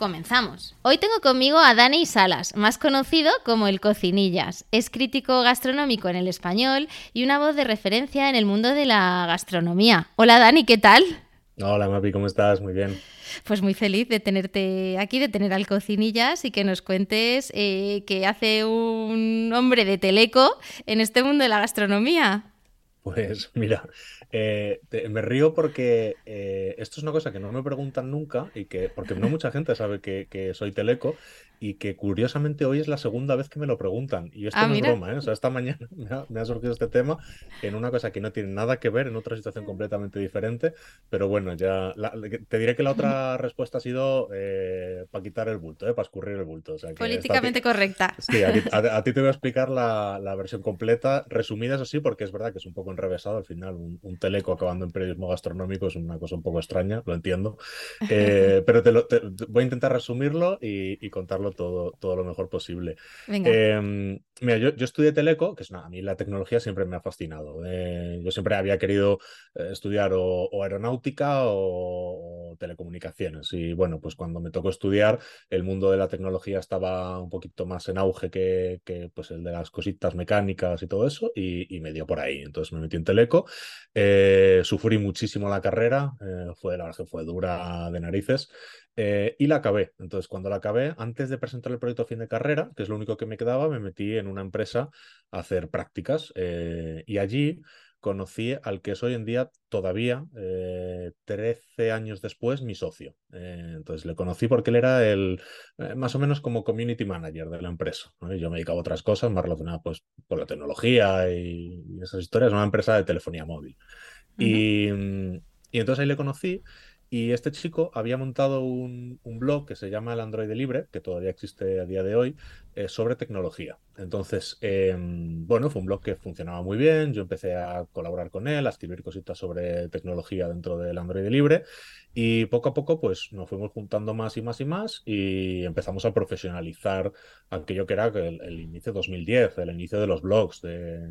Comenzamos. Hoy tengo conmigo a Dani Salas, más conocido como el Cocinillas. Es crítico gastronómico en el español y una voz de referencia en el mundo de la gastronomía. Hola Dani, ¿qué tal? Hola Mapi, ¿cómo estás? Muy bien. Pues muy feliz de tenerte aquí, de tener al Cocinillas y que nos cuentes eh, qué hace un hombre de teleco en este mundo de la gastronomía. Pues mira, eh, me río porque eh, esto es una cosa que no me preguntan nunca y que, porque no mucha gente sabe que soy teleco y que curiosamente hoy es la segunda vez que me lo preguntan. Y esto ah, no es broma, ¿eh? O sea, esta mañana me ha, surgido este tema en una cosa que no tiene nada que ver, en otra situación completamente diferente, pero bueno, ya te diré que la otra respuesta ha sido eh, para quitar el bulto, ¿eh? para escurrir el bulto. Políticamente correcta. Sí, a ti, te voy a explicar la, versión completa, resumida eso sí, porque es verdad que es un poco enrevesado al final, un, teleco acabando en periodismo gastronómico es una cosa un poco extraña, lo entiendo, eh, pero te, lo, voy a intentar resumirlo y contarlo todo, todo lo mejor posible. Em, mira, yo, yo, estudié Teleco, que es a mí la tecnología siempre me ha fascinado. Eh, yo siempre había querido eh, estudiar o, aeronáutica o, telecomunicaciones. Y bueno, pues cuando me tocó estudiar, el mundo de la tecnología estaba un poquito más en auge que, que pues el de las cositas mecánicas y todo eso, y, me dio por ahí. Entonces me metí en Teleco. Eh, sufrí muchísimo la carrera, fue, la verdad que fue dura de narices. Eh, y la acabé. Entonces, cuando la acabé, antes de presentar el proyecto a fin de carrera, que es lo único que me quedaba, me metí en una empresa a hacer prácticas. Eh, y allí conocí al que es hoy en día todavía, 13 eh, años después, mi socio. entonces le conocí porque él era el, más o menos como community manager de la empresa. Yo me dedicaba a otras cosas más relacionadas pues, con la tecnología y, esas historias, una empresa de telefonía móvil. y, y entonces ahí le conocí y este chico había montado un, blog que se llama El Android Libre, que todavía existe a día de hoy, eh, sobre tecnología. Entonces, em, bueno, fue un blog que funcionaba muy bien. Yo empecé a colaborar con él, a escribir cositas sobre tecnología dentro del Android Libre. Y poco a poco, pues nos fuimos juntando más y más y más y empezamos a profesionalizar aquello que era el, el inicio de 2010, el inicio de los blogs, de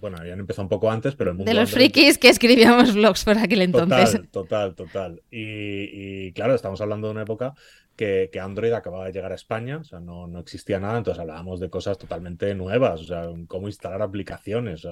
bueno, habían empezado un poco antes, pero el mundo... De los frikis que escribíamos blogs por aquel entonces. Total, total, total. Y, claro, estamos hablando de una época que, Android acababa de llegar a España, o sea, no, no, existía nada, entonces hablábamos de cosas totalmente nuevas, o sea, cómo instalar aplicaciones,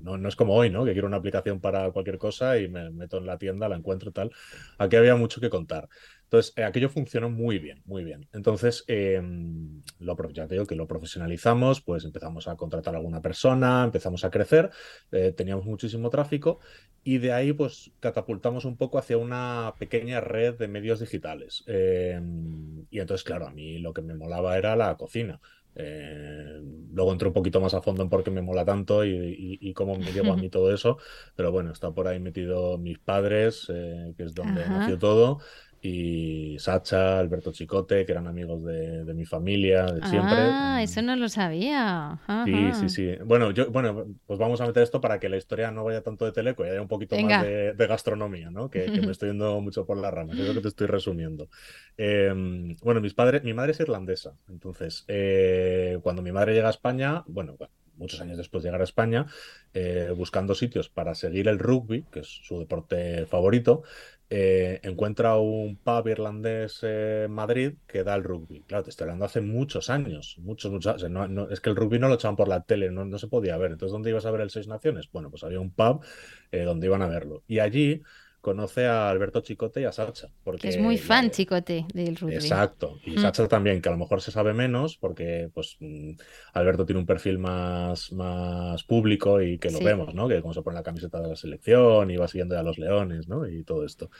no, no, es como hoy, ¿no? Que quiero una aplicación para cualquier cosa y me meto en la tienda, la encuentro tal. Aquí había mucho que contar. Entonces, eh, aquello funcionó muy bien, muy bien. Entonces, em, lo, ya te digo que lo profesionalizamos, pues empezamos a contratar a alguna persona, empezamos a crecer, eh, teníamos muchísimo tráfico y de ahí, pues, catapultamos un poco hacia una pequeña red de medios digitales. Em, y entonces, claro, a mí lo que me molaba era la cocina. Eh, luego entro un poquito más a fondo en por qué me mola tanto y, cómo me llevo a mí todo eso. Pero bueno, está por ahí metido mis padres, que es donde nació todo y Sacha, Alberto Chicote, que eran amigos de, mi familia de siempre. Ah, eso no lo sabía. Sí, sí, sí. Bueno, yo, bueno, pues vamos a meter esto para que la historia no vaya tanto de teleco y haya un poquito más de, gastronomía, ¿no? Que, me estoy yendo mucho por la rama, es lo que te estoy resumiendo. Em, bueno, mis padres, mi madre es irlandesa, entonces, eh, cuando mi madre llega a España, bueno, muchos años después de llegar a España, eh, buscando sitios para seguir el rugby, que es su deporte favorito, eh, encuentra un pub irlandés en Madrid que da el rugby. Claro, te estoy hablando hace muchos años, muchos, muchos es que el rugby no lo echaban por la tele, no, se podía ver. Entonces, ¿dónde ibas a ver el Seis Naciones? Bueno, pues había un pub eh, donde iban a verlo. Y allí conoce a Alberto Chicote y a Sacha. Porque es muy fan Chicote del rugby. Exacto. Y mm. Sacha también, que a lo mejor se sabe menos porque pues mm, Alberto tiene un perfil más, más público y que lo vemos, ¿no? Que como se pone la camiseta de la selección y va siguiendo a los leones, ¿no? Y todo esto.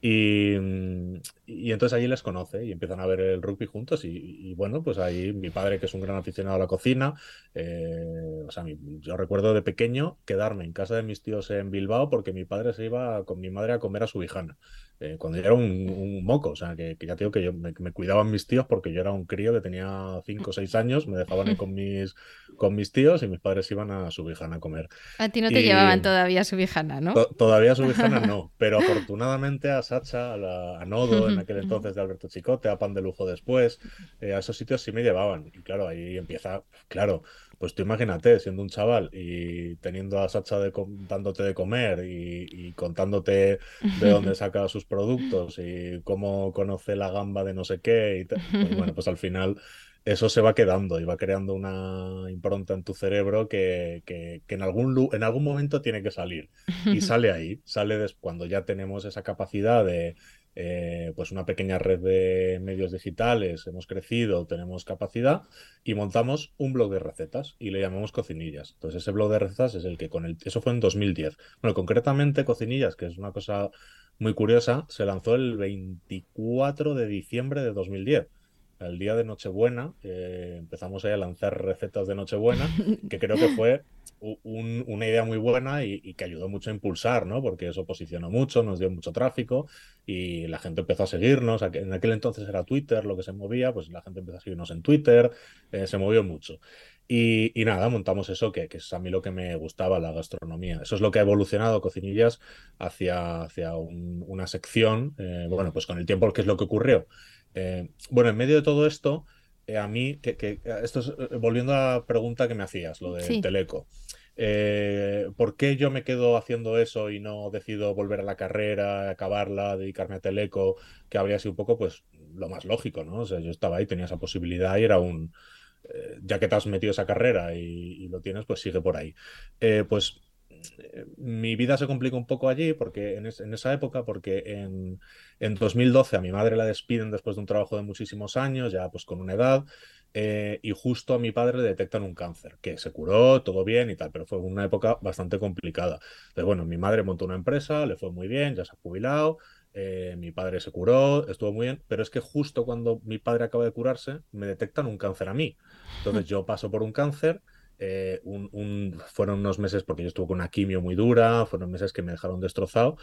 Y, y, entonces allí les conoce y empiezan a ver el rugby juntos y, bueno, pues ahí mi padre, que es un gran aficionado a la cocina, eh, o sea, yo recuerdo de pequeño quedarme en casa de mis tíos en Bilbao porque mi padre se iba con mi madre a comer a su hijana. Eh, cuando yo era un, moco, o sea, que, ya te digo que yo me, cuidaban mis tíos porque yo era un crío que tenía 5 o 6 años, me dejaban ir con mis, con mis tíos y mis padres iban a su vijana a comer. A ti no te llevaban todavía a su vijana, ¿no? todavía a su vijana no, pero afortunadamente a Sacha, a, Nodo en aquel entonces de Alberto Chicote, a Pan de Lujo después, eh, a esos sitios sí me llevaban. Y claro, ahí empieza, claro, pues tú imagínate, siendo un chaval y teniendo a Sacha de, dándote de comer y, contándote de dónde saca sus productos y cómo conoce la gamba de no sé qué. Y pues bueno, pues al final eso se va quedando y va creando una impronta en tu cerebro que, que, en, algún, en algún momento tiene que salir. Y sale ahí, sale cuando ya tenemos esa capacidad de, eh, pues una pequeña red de medios digitales, hemos crecido, tenemos capacidad y montamos un blog de recetas y le llamamos Cocinillas. Entonces ese blog de recetas es el que con el... Eso fue en 2010. Bueno, concretamente Cocinillas, que es una cosa muy curiosa, se lanzó el 24 de diciembre de 2010 el día de Nochebuena, eh, empezamos a lanzar recetas de Nochebuena, que creo que fue una idea muy buena y, que ayudó mucho a impulsar, ¿no? Porque eso posicionó mucho, nos dio mucho tráfico y la gente empezó a seguirnos. En aquel entonces era Twitter lo que se movía, pues la gente empezó a seguirnos en Twitter, eh, se movió mucho. Y, nada, montamos eso, que, es a mí lo que me gustaba, la gastronomía. Eso es lo que ha evolucionado Cocinillas hacia, hacia una sección, eh, bueno, pues con el tiempo, ¿qué es lo que ocurrió? Eh, bueno, en medio de todo esto, eh, a mí, que, esto es, eh, volviendo a la pregunta que me hacías, lo del Teleco. ¿Por qué yo me quedo haciendo eso y no decido volver a la carrera, acabarla, dedicarme a Teleco, que habría sido un poco, pues, lo más lógico, ¿no? O sea, yo estaba ahí, tenía esa posibilidad y era un, ya que te has metido esa carrera y, lo tienes, pues sigue por ahí. pues mi vida se complica un poco allí, porque en, esa época, porque en, en, 2012 a mi madre la despiden después de un trabajo de muchísimos años, ya pues con una edad, eh, y justo a mi padre le detectan un cáncer, que se curó, todo bien y tal, pero fue una época bastante complicada. Entonces, bueno, mi madre montó una empresa, le fue muy bien, ya se ha jubilado, eh, mi padre se curó, estuvo muy bien, pero es que justo cuando mi padre acaba de curarse, me detectan un cáncer a mí. Entonces yo paso por un cáncer eh, un, fueron unos meses, porque yo estuve con una quimio muy dura, fueron meses que me dejaron destrozado.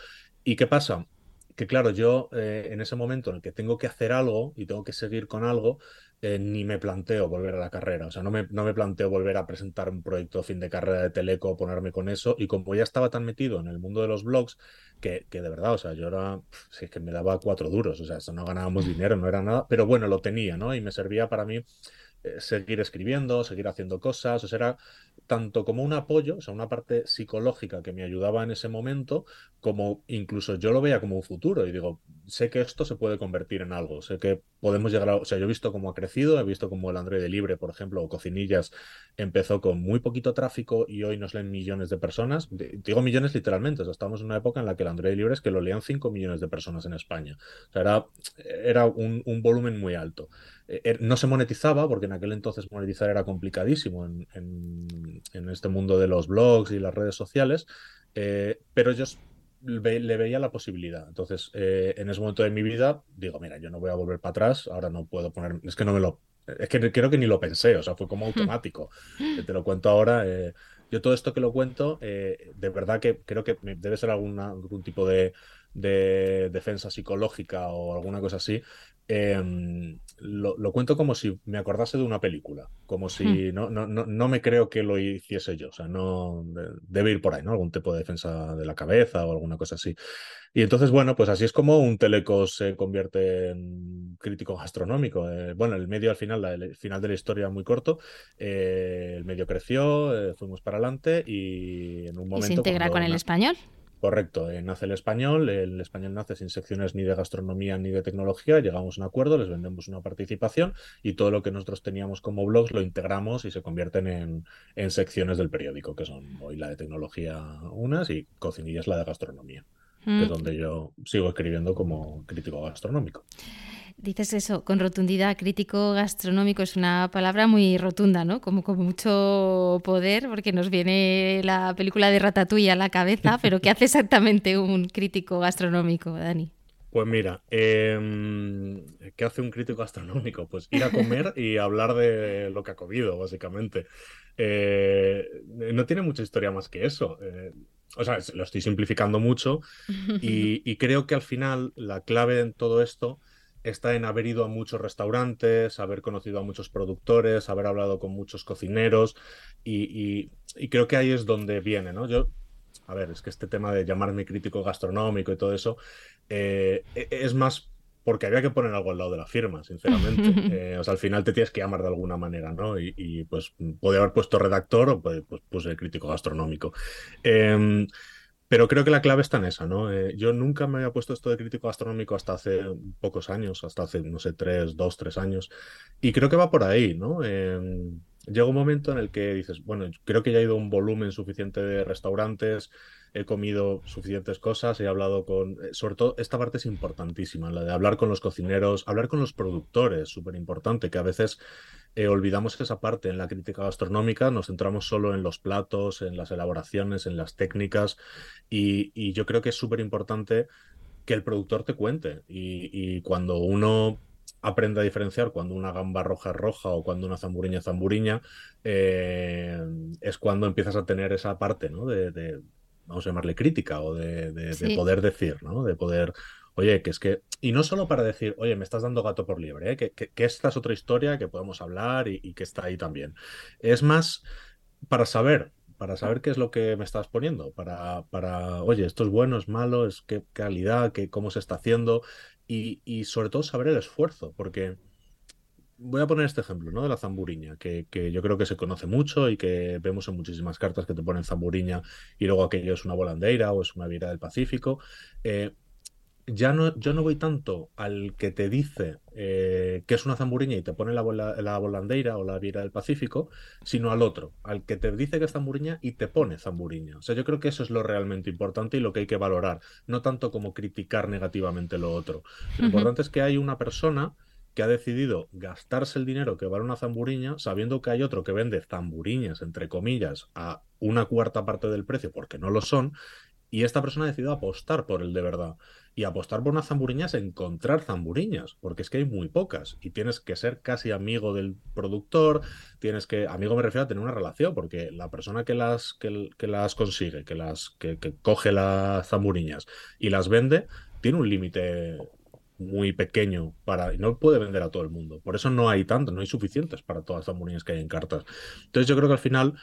¿Y qué pasa? Que claro, yo eh, en ese momento en el que tengo que hacer algo y tengo que seguir con algo, eh, ni me planteo volver a la carrera. O sea, no me, no me planteo volver a presentar un proyecto fin de carrera de Teleco, ponerme con eso. Y como ya estaba tan metido en el mundo de los blogs, que, que de verdad, o sea, yo era, si es que me daba cuatro duros, o sea, eso no ganábamos dinero, no era nada, pero bueno, lo tenía, ¿no? Y me servía para mí seguir escribiendo, seguir haciendo cosas, o sea, era tanto como un apoyo, o sea, una parte psicológica que me ayudaba en ese momento, como incluso yo lo veía como un futuro y digo, sé que esto se puede convertir en algo, sé que podemos llegar a, o sea, yo he visto cómo ha crecido, he visto cómo el Android Libre, por ejemplo, o Cocinillas, empezó con muy poquito tráfico y hoy nos leen millones de personas, digo millones literalmente, o sea, estamos en una época en la que el Android Libre es que lo lean 5 millones de personas en España, o sea, era, era un, un volumen muy alto. Eh, er, no se monetizaba, porque en aquel entonces monetizar era complicadísimo en, este mundo de los blogs y las redes sociales, eh, pero yo le veía la posibilidad. Entonces, eh, en ese momento de mi vida, digo, mira, yo no voy a volver para atrás, ahora no puedo poner, es que no me lo, es que creo que ni lo pensé, o sea, fue como automático. Te lo cuento ahora. yo todo esto que lo cuento, de verdad que creo que debe ser alguna, algún tipo de, de defensa psicológica o alguna cosa así, Em, lo, cuento como si me acordase de una película, como si no, no, no, me creo que lo hiciese yo, o sea, no debe ir por ahí, ¿no? Algún tipo de defensa de la cabeza o alguna cosa así. Y entonces, bueno, pues así es como un teleco se convierte en crítico gastronómico. Eh, bueno, el medio al final, el final de la historia muy corto, eh, el medio creció, eh, fuimos para adelante y en un momento... ¿Y se integra con el español? Correcto, eh, nace el español, el español nace sin secciones ni de gastronomía ni de tecnología, llegamos a un acuerdo, les vendemos una participación y todo lo que nosotros teníamos como blogs lo integramos y se convierten en, secciones del periódico, que son hoy la de tecnología unas y cocinillas la de gastronomía. que es mm. donde yo sigo escribiendo como crítico gastronómico. Dices eso, con rotundidad, crítico gastronómico es una palabra muy rotunda, ¿no? Como con mucho poder, porque nos viene la película de Ratatouille a la cabeza, pero ¿qué hace exactamente un crítico gastronómico, Dani? Pues mira, em, ¿qué hace un crítico gastronómico? Pues ir a comer y hablar de lo que ha comido, básicamente. Eh, no tiene mucha historia más que eso. Eh, o sea, lo estoy simplificando mucho y, creo que al final la clave en todo esto está en haber ido a muchos restaurantes, haber conocido a muchos productores, haber hablado con muchos cocineros y, creo que ahí es donde viene, ¿no? Yo, a ver, es que este tema de llamarme crítico gastronómico y todo eso eh, e, es más porque había que poner algo al lado de la firma, sinceramente. Eh, o sea, al final te tienes que llamar de alguna manera, ¿no? Y, pues podía haber puesto redactor o pues, pues puse crítico gastronómico. Em, pero creo que la clave está en esa, ¿no? Eh, yo nunca me había puesto esto de crítico gastronómico hasta hace pocos años, hasta hace, no sé, tres, dos, tres años. Y creo que va por ahí, ¿no? Em, llega un momento en el que dices, bueno, creo que ya he ido un volumen suficiente de restaurantes, he comido suficientes cosas, he hablado con, eh, sobre todo esta parte es importantísima, la de hablar con los cocineros, hablar con los productores, súper importante, que a veces eh, olvidamos esa parte en la crítica gastronómica, nos centramos solo en los platos, en las elaboraciones, en las técnicas, y, yo creo que es súper importante que el productor te cuente, y, cuando uno aprende a diferenciar cuando una gamba roja es roja o cuando una zamburiña es zamburiña, eh, es cuando empiezas a tener esa parte, ¿no? de, vamos a llamarle crítica o de, poder decir, ¿no? De poder, oye, que es que, y no solo para decir, oye, me estás dando gato por liebre, ¿eh? que, que, esta es otra historia que podemos hablar y, que está ahí también. Es más para saber, para saber qué es lo que me estás poniendo, para, para oye, esto es bueno, es malo, es qué calidad, qué, cómo se está haciendo y, sobre todo saber el esfuerzo, porque voy a poner este ejemplo, ¿no? De la zamburiña, que, yo creo que se conoce mucho y que vemos en muchísimas cartas que te ponen zamburiña y luego aquello es una volandeira o es una vira del Pacífico. Eh, ya no, yo no voy tanto al que te dice eh, que es una zamburiña y te pone la, la, volandeira o la vira del Pacífico, sino al otro, al que te dice que es zamburiña y te pone zamburiña. O sea, yo creo que eso es lo realmente importante y lo que hay que valorar, no tanto como criticar negativamente lo otro. Lo importante es que hay una persona que ha decidido gastarse el dinero que vale una zamburiña, sabiendo que hay otro que vende zamburiñas, entre comillas, a una cuarta parte del precio, porque no lo son, y esta persona ha decidido apostar por el de verdad. Y apostar por unas zamburiñas encontrar zamburiñas, porque es que hay muy pocas. Y tienes que ser casi amigo del productor, tienes que, amigo me refiero a tener una relación, porque la persona que las, que, las consigue, que las, que, coge las zamburiñas y las vende, tiene un límite muy pequeño para y no puede vender a todo el mundo. Por eso no hay tanto, no hay suficientes para todas las zamburiñas que hay en cartas. Entonces yo creo que al final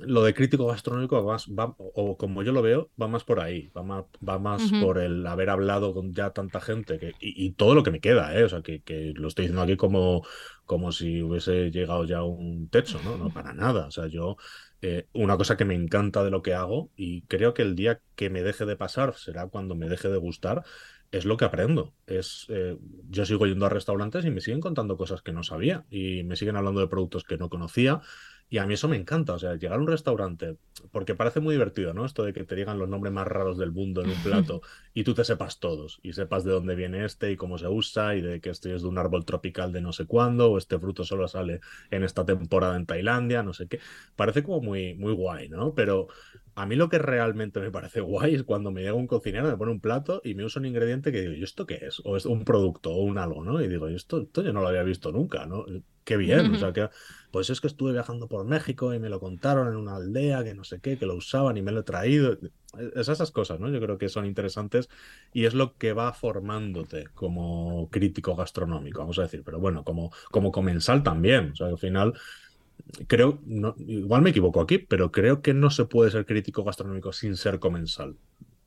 lo de crítico gastronómico va, o como yo lo veo, va más por ahí, va más, va más por el haber hablado con ya tanta gente que, y, todo lo que me queda, ¿eh? o sea, que, que, lo estoy diciendo aquí como, como si hubiese llegado ya a un techo, ¿no? No, para nada. O sea, yo, eh, una cosa que me encanta de lo que hago y creo que el día que me deje de pasar será cuando me deje de gustar, es lo que aprendo. Es, eh, yo sigo yendo a restaurantes y me siguen contando cosas que no sabía y me siguen hablando de productos que no conocía y a mí eso me encanta, o sea, llegar a un restaurante, porque parece muy divertido, ¿no? Esto de que te digan los nombres más raros del mundo en un plato y tú te sepas todos y sepas de dónde viene este y cómo se usa y de que este es de un árbol tropical de no sé cuándo o este fruto solo sale en esta temporada en Tailandia, no sé qué. Parece como muy, muy guay, ¿no? Pero a mí lo que realmente me parece guay es cuando me llega un cocinero, me pone un plato y me usa un ingrediente que digo, ¿y esto qué es? O es un producto o un algo, ¿no? Y digo, esto, esto yo no lo había visto nunca, ¿no? Qué bien, o sea, que pues es que estuve viajando por México y me lo contaron en una aldea que no sé qué, que lo usaban y me lo he traído. Es esas cosas, ¿no? Yo creo que son interesantes y es lo que va formándote como crítico gastronómico, vamos a decir, pero bueno, como, como comensal también. O sea, al final creo, no, igual me equivoco aquí, pero creo que no se puede ser crítico gastronómico sin ser comensal.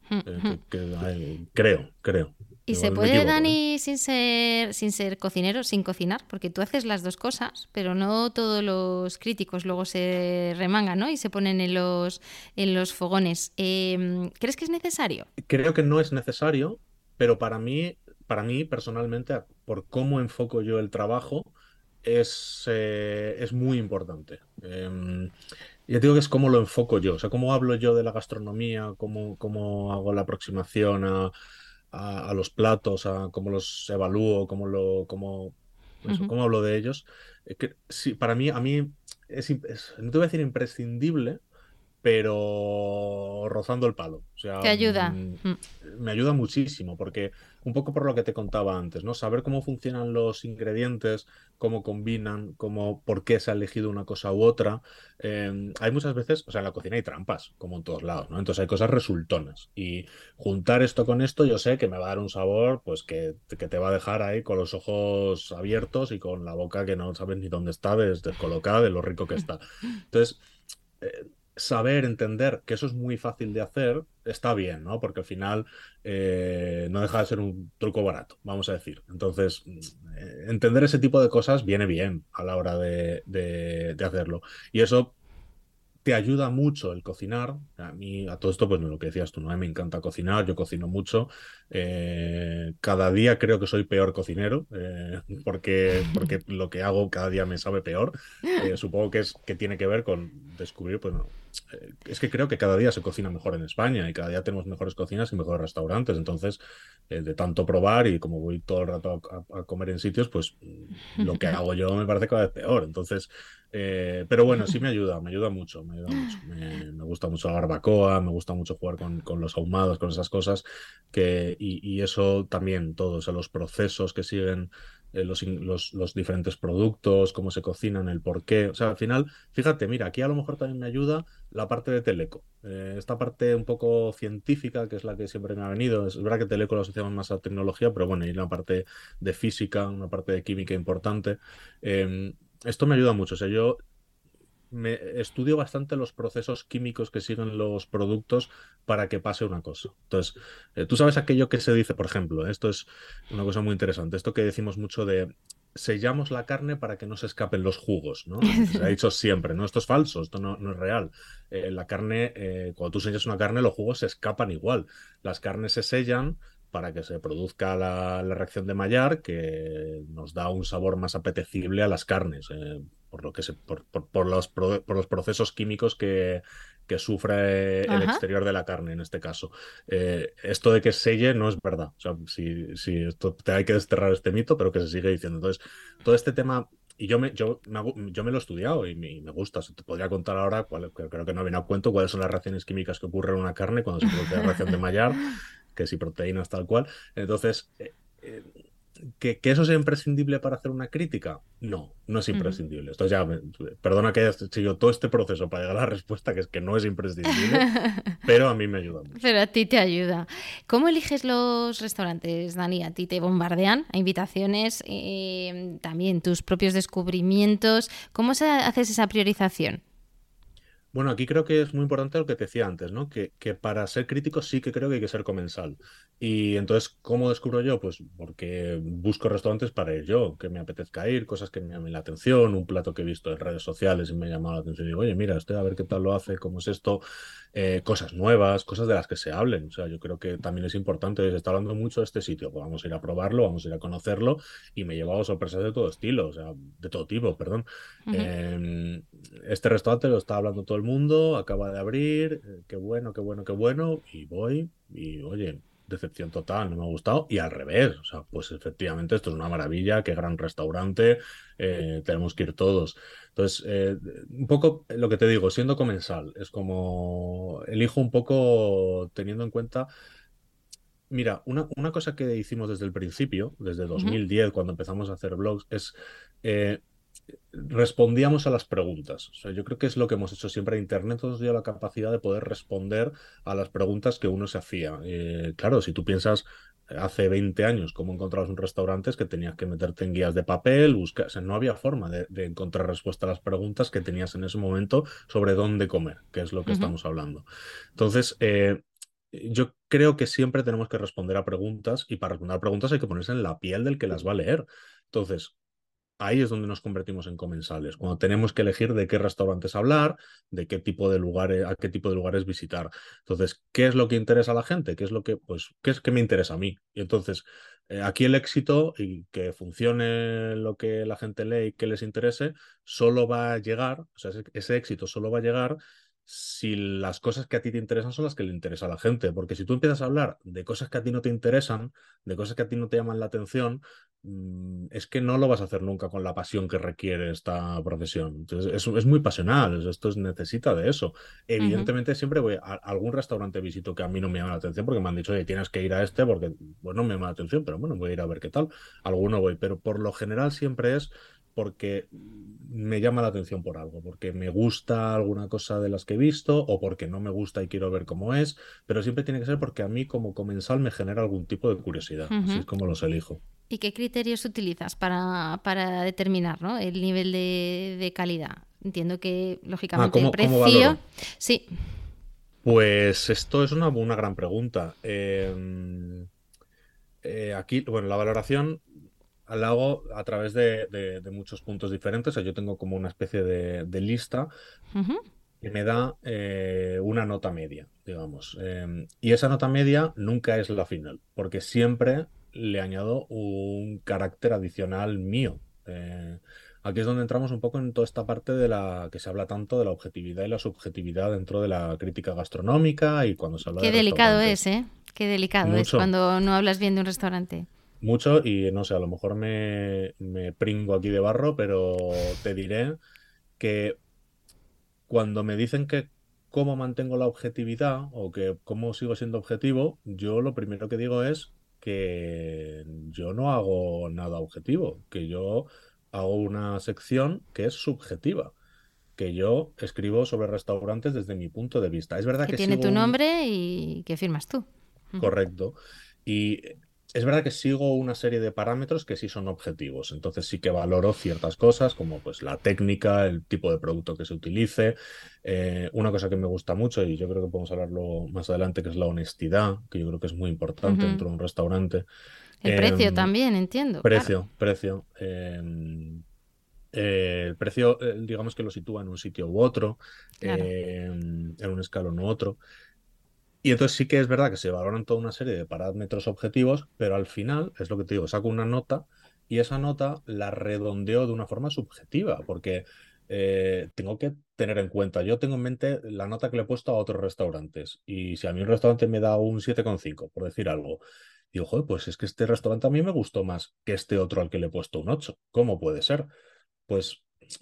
Eh, creo, creo. ¿Y se puede, Dani, sin ser, sin ser cocinero, sin cocinar? Porque tú haces las dos cosas, pero no todos los críticos luego se remangan ¿no? y se ponen en los, en los fogones. Em, ¿Crees que es necesario? Creo que no es necesario, pero para mí, para mí personalmente, por cómo enfoco yo el trabajo, es, eh, es muy importante. Em, ya digo que es cómo lo enfoco yo, o sea, cómo hablo yo de la gastronomía, cómo, cómo hago la aproximación a, a, los platos, a cómo los evalúo, cómo lo, cómo, cómo hablo de ellos. que, sí, para mí, a mí es, no te voy a decir imprescindible, pero rozando el palo. O sea, Te ayuda. Mm, mm. Me ayuda muchísimo, porque un poco por lo que te contaba antes, ¿no? Saber cómo funcionan los ingredientes, cómo combinan, cómo, por qué se ha elegido una cosa u otra. Em, hay muchas veces, o sea, en la cocina hay trampas, como en todos lados, ¿no? Entonces hay cosas resultonas. Y juntar esto con esto, yo sé que me va a dar un sabor, pues que, que te va a dejar ahí con los ojos abiertos y con la boca que no sabes ni dónde está, descolocada de lo rico que está. Entonces, eh, saber, entender que eso es muy fácil de hacer, está bien, ¿no? Porque al final eh, no deja de ser un truco barato, vamos a decir. Entonces, eh, entender ese tipo de cosas viene bien a la hora de, de hacerlo. Y eso te ayuda mucho el cocinar. A mí, a todo esto, pues lo que decías tú, ¿no? me encanta cocinar, yo cocino mucho. Eh, cada día creo que soy peor cocinero, eh, porque, porque lo que hago cada día me sabe peor. Eh, supongo que, es, que tiene que ver con descubrir, pues no, es que creo que cada día se cocina mejor en España y cada día tenemos mejores cocinas y mejores restaurantes. Entonces, de tanto probar y como voy todo el rato a, a, comer en sitios, pues lo que hago yo me parece cada vez peor. Entonces, eh, pero bueno, sí me ayuda, me ayuda mucho, me ayuda mucho. Me, gusta mucho la barbacoa, me gusta mucho jugar con, con los ahumados, con esas cosas, que, y, eso también, todos los procesos que siguen eh, los, los, diferentes productos, cómo se cocinan, el por qué. O sea, al final, fíjate, mira, aquí a lo mejor también me ayuda la parte de Teleco. Eh, esta parte un poco científica, que es la que siempre me ha venido. Es verdad que Teleco lo asociamos más a tecnología, pero bueno, hay una parte de física, una parte de química importante. Em, esto me ayuda mucho. O sea, yo me estudio bastante los procesos químicos que siguen los productos para que pase una cosa. Entonces, eh, tú sabes aquello que se dice, por ejemplo, esto es una cosa muy interesante, esto que decimos mucho de sellamos la carne para que no se escapen los jugos, ¿no? Se ha dicho siempre, ¿no? Esto es falso, esto no, es real. Eh, la carne, eh, cuando tú sellas una carne, los jugos se escapan igual. Las carnes se sellan para que se produzca la, reacción de Maillard, que nos da un sabor más apetecible a las carnes, eh, por, lo que se, por, los, por los procesos químicos que, que sufre el exterior de la carne en este caso. Eh, esto de que selle no es verdad. O sea, si, si esto te hay que desterrar este mito, pero que se sigue diciendo. Entonces, todo este tema y yo me, yo, yo me lo he estudiado y me, gusta. te podría contar ahora, cuál, creo que no viene a cuento, cuáles son las reacciones químicas que ocurren en una carne cuando se produce la reacción de Maillard que si proteínas tal cual. Entonces, eh, eh, ¿que, ¿que, eso sea imprescindible para hacer una crítica? No, no es imprescindible. Esto ya, perdona que haya seguido todo este proceso para llegar a la respuesta, que es que no es imprescindible, pero a mí me ayuda mucho. Pero a ti te ayuda. ¿Cómo eliges los restaurantes, Dani? ¿A ti te bombardean a invitaciones? Eh, también tus propios descubrimientos. ¿Cómo se haces esa priorización? Bueno, aquí creo que es muy importante lo que te decía antes, ¿no? Que, que, para ser crítico sí que creo que hay que ser comensal. Y entonces, ¿cómo descubro yo? Pues porque busco restaurantes para ir yo, que me apetezca ir, cosas que me llamen la atención, un plato que he visto en redes sociales y me ha llamado la atención. Y digo, oye, mira, estoy a ver qué tal lo hace, cómo es esto, eh, cosas nuevas, cosas de las que se hablen. O sea, yo creo que también es importante, se está hablando mucho de este sitio, pues vamos a ir a probarlo, vamos a ir a conocerlo y me he llevado sorpresas de todo estilo, o sea, de todo tipo, perdón. Em, este restaurante lo está hablando todo el mundo, acaba de abrir, eh, qué bueno, qué bueno, qué bueno, y voy y oye, decepción total, no me ha gustado, y al revés, o sea, pues efectivamente esto es una maravilla, qué gran restaurante, eh, tenemos que ir todos. Entonces, eh, un poco lo que te digo, siendo comensal, es como elijo un poco teniendo en cuenta Mira, una, una, cosa que hicimos desde el principio, desde 2010, cuando empezamos a hacer blogs, es respondíamos a las preguntas. O sea, yo creo que es lo que hemos hecho siempre. Internet nos dio la capacidad de poder responder a las preguntas que uno se hacía. Eh, claro, si tú piensas hace 20 años cómo encontrabas un restaurante es que tenías que meterte en guías de papel, buscar, no había forma de, encontrar respuesta a las preguntas que tenías en ese momento sobre dónde comer, que es lo que estamos hablando. Entonces, eh, yo creo que siempre tenemos que responder a preguntas y para responder a preguntas hay que ponerse en la piel del que las va a leer. Entonces, ahí es donde nos convertimos en comensales, cuando tenemos que elegir de qué restaurantes hablar, de qué tipo de lugares, a qué tipo de lugares visitar. Entonces, ¿qué es lo que interesa a la gente? ¿Qué es lo que, pues, qué es que me interesa a mí? Y entonces, eh, aquí el éxito y que funcione lo que la gente lee y que les interese, solo va a llegar, o sea, ese éxito solo va a llegar si las cosas que a ti te interesan son las que le interesa a la gente. Porque si tú empiezas a hablar de cosas que a ti no te interesan, de cosas que a ti no te llaman la atención, es que no lo vas a hacer nunca con la pasión que requiere esta profesión. Entonces, es, es muy pasional, esto es, necesita de eso. Evidentemente, siempre voy a, algún restaurante visito que a mí no me llama la atención porque me han dicho, oye, tienes que ir a este porque, bueno, me llama la atención, pero bueno, voy a ir a ver qué tal. Alguno voy, pero por lo general siempre es porque me llama la atención por algo, porque me gusta alguna cosa de las que he visto o porque no me gusta y quiero ver cómo es, pero siempre tiene que ser porque a mí como comensal me genera algún tipo de curiosidad, así es como los elijo. ¿Y qué criterios utilizas para, para determinar ¿no? el nivel de, calidad? Entiendo que, lógicamente, ah, el precio... sí. Pues esto es una, una gran pregunta. Em, eh, aquí, bueno, la valoración la hago a través de, muchos puntos diferentes. yo tengo como una especie de, lista que me da eh, una nota media, digamos. Em, y esa nota media nunca es la final, porque siempre le añado un carácter adicional mío. Eh, aquí es donde entramos un poco en toda esta parte de la que se habla tanto de la objetividad y la subjetividad dentro de la crítica gastronómica y cuando se habla Qué delicado es, ¿eh? Qué delicado es cuando no hablas bien de un restaurante mucho y no sé, a lo mejor me, me pringo aquí de barro, pero te diré que cuando me dicen que cómo mantengo la objetividad o que cómo sigo siendo objetivo, yo lo primero que digo es que yo no hago nada objetivo, que yo hago una sección que es subjetiva, que yo escribo sobre restaurantes desde mi punto de vista. Es verdad que, que tiene tu nombre y que firmas tú. Correcto. Y es verdad que sigo una serie de parámetros que sí son objetivos, entonces sí que valoro ciertas cosas como pues la técnica, el tipo de producto que se utilice. Eh, una cosa que me gusta mucho y yo creo que podemos hablarlo más adelante, que es la honestidad, que yo creo que es muy importante dentro de un restaurante. El precio em, también, entiendo. Precio, precio. Em, eh, el precio, eh, digamos que lo sitúa en un sitio u otro, em, en un escalón u otro. Y entonces sí que es verdad que se valoran toda una serie de parámetros objetivos, pero al final, es lo que te digo, saco una nota y esa nota la redondeo de una forma subjetiva, porque eh, tengo que tener en cuenta, yo tengo en mente la nota que le he puesto a otros restaurantes, y si a mí un restaurante me da un 7,5, por decir algo, digo, joder, pues es que este restaurante a mí me gustó más que este otro al que le he puesto un 8. ¿Cómo puede ser? Pues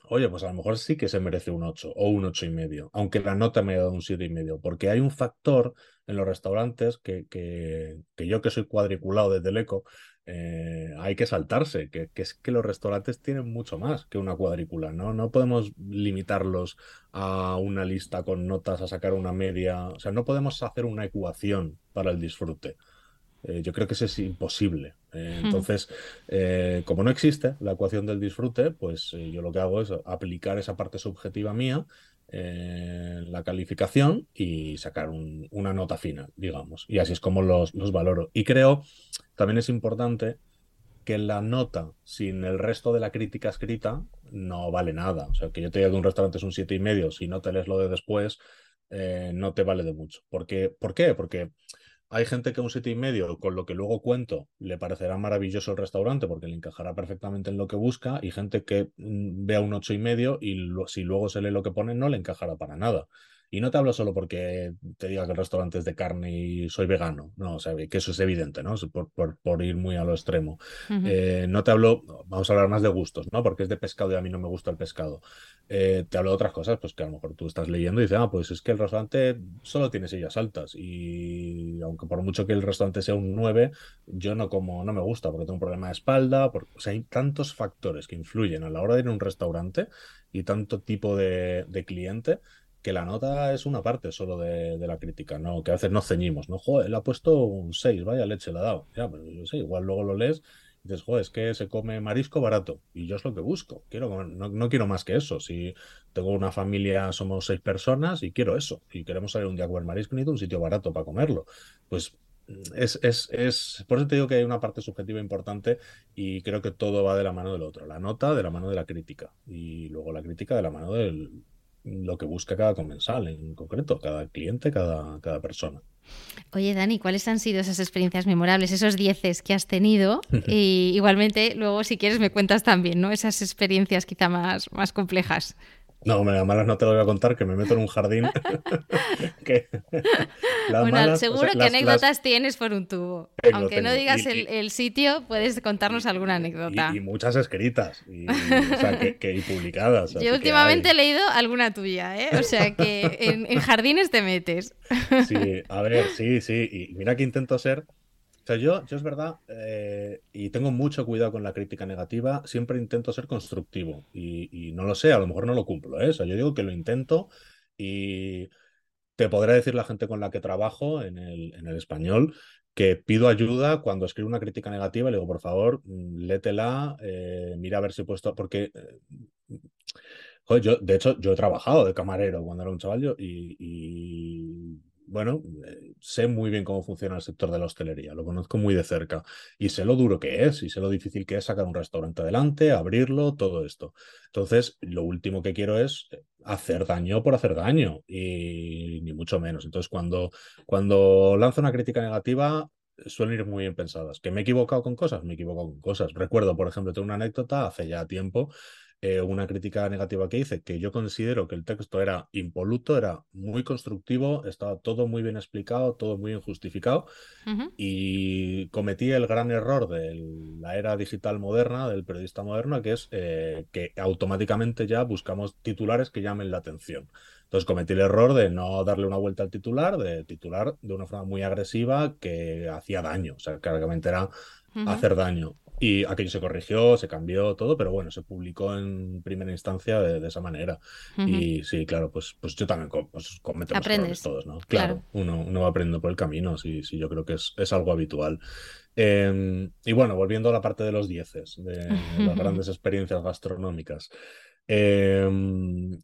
oye, pues a lo mejor sí que se merece un 8 o un 8 y medio, aunque la nota me haya dado un 7 y medio, porque hay un factor en los restaurantes que, que, yo que soy cuadriculado desde el eco, eh, hay que saltarse, que, que, es que los restaurantes tienen mucho más que una cuadrícula, ¿no? No podemos limitarlos a una lista con notas, a sacar una media, o sea, no podemos hacer una ecuación para el disfrute. Eh, yo creo que eso es imposible. Eh, entonces, eh, como no existe la ecuación del disfrute, pues yo lo que hago es aplicar esa parte subjetiva mía en la calificación y sacar una nota final, digamos. Y así es como los, valoro. Y creo, también es importante que la nota sin el resto de la crítica escrita no vale nada. O sea, que yo te diga que un restaurante es un siete y medio, si no te lees lo de después, no te vale de mucho. Porque, ¿Por qué? Porque hay gente que un siete y medio, con lo que luego cuento, le parecerá maravilloso el restaurante porque le encajará perfectamente en lo que busca, y gente que mm, vea un ocho y medio y si luego se lee lo que pone, no le encajará para nada. Y no te hablo solo porque te diga que el restaurante es de carne y soy vegano, no, o sea, que eso es evidente, ¿no? Por, ir muy a lo extremo. Eh, no te hablo, vamos a hablar más de gustos, ¿no? Porque es de pescado y a mí no me gusta el pescado. Eh, te hablo de otras cosas, pues que a lo mejor tú estás leyendo y dices, ah, pues es que el restaurante solo tiene sillas altas y aunque por mucho que el restaurante sea un 9, yo no como, no me gusta porque tengo un problema de espalda, o sea, hay tantos factores que influyen a la hora de ir a un restaurante y tanto tipo de cliente que la nota es una parte solo de, la crítica, ¿no? Que a veces nos ceñimos, ¿no? Joder, le ha puesto un 6, vaya leche le ha dado. Ya, pero yo sé, igual luego lo lees y dices, joder, es que se come marisco barato. Y yo es lo que busco. Quiero, no, quiero más que eso. Si tengo una familia, somos seis personas y quiero eso. Y queremos salir un día a comer marisco, necesito un sitio barato para comerlo. Pues es, es, es, por eso te digo que hay una parte subjetiva importante y creo que todo va de la mano del otro. La nota de la mano de la crítica y luego la crítica de la mano de lo que busca cada comensal en concreto, cada cliente, cada, cada persona. Oye, Dani, ¿cuáles han sido esas experiencias memorables, esos dieces que has tenido? y igualmente, luego, si quieres, me cuentas también, ¿no? Esas experiencias quizá más, más complejas. No, malas no te lo voy a contar, que me meto en un jardín. bueno, seguro que anécdotas tienes por un tubo. Aunque no digas el, sitio, puedes contarnos alguna anécdota. Y, muchas escritas y, publicadas. Yo últimamente he leído alguna tuya, ¿eh? O sea que en jardines te metes. sí, a ver, sí, sí. Y mira que intento ser o sea, yo, yo es verdad, eh, y tengo mucho cuidado con la crítica negativa, siempre intento ser constructivo y, no lo sé, a lo mejor no lo cumplo, ¿eh? O sea, yo digo que lo intento y te podrá decir la gente con la que trabajo en el, en el español que pido ayuda cuando escribo una crítica negativa, le digo, por favor, mm, létela, eh, mira a ver si he puesto, porque... Joder, yo, de hecho, yo he trabajado de camarero cuando era un chaval y bueno, eh, sé muy bien cómo funciona el sector de la hostelería, lo conozco muy de cerca y sé lo duro que es y sé lo difícil que es sacar un restaurante adelante, abrirlo, todo esto. Entonces, lo último que quiero es eh, hacer daño por hacer daño y ni mucho menos. Entonces, cuando, cuando lanzo una crítica negativa, suelen ir muy bien pensadas. ¿Que me he equivocado con cosas? Me he equivocado con cosas. Recuerdo, por ejemplo, tengo una anécdota hace ya tiempo eh, una crítica negativa que hice, que yo considero que el texto era impoluto, era muy constructivo, estaba todo muy bien explicado, todo muy bien justificado, y cometí el gran error de la era digital moderna, del periodista moderno, que es eh, que automáticamente ya buscamos titulares que llamen la atención. Entonces cometí el error de no darle una vuelta al titular, de titular de una forma muy agresiva que hacía daño, o sea, claramente era hacer daño. Y aquello se corrigió, se cambió todo, pero bueno, se publicó en primera instancia de, esa manera. Y sí, claro, pues, pues yo también pues, cometo errores todos, ¿no? Claro, Uno, uno, va aprendiendo por el camino, sí, sí, yo creo que es, es algo habitual. Em, y bueno, volviendo a la parte de los dieces, de las grandes experiencias gastronómicas. Em,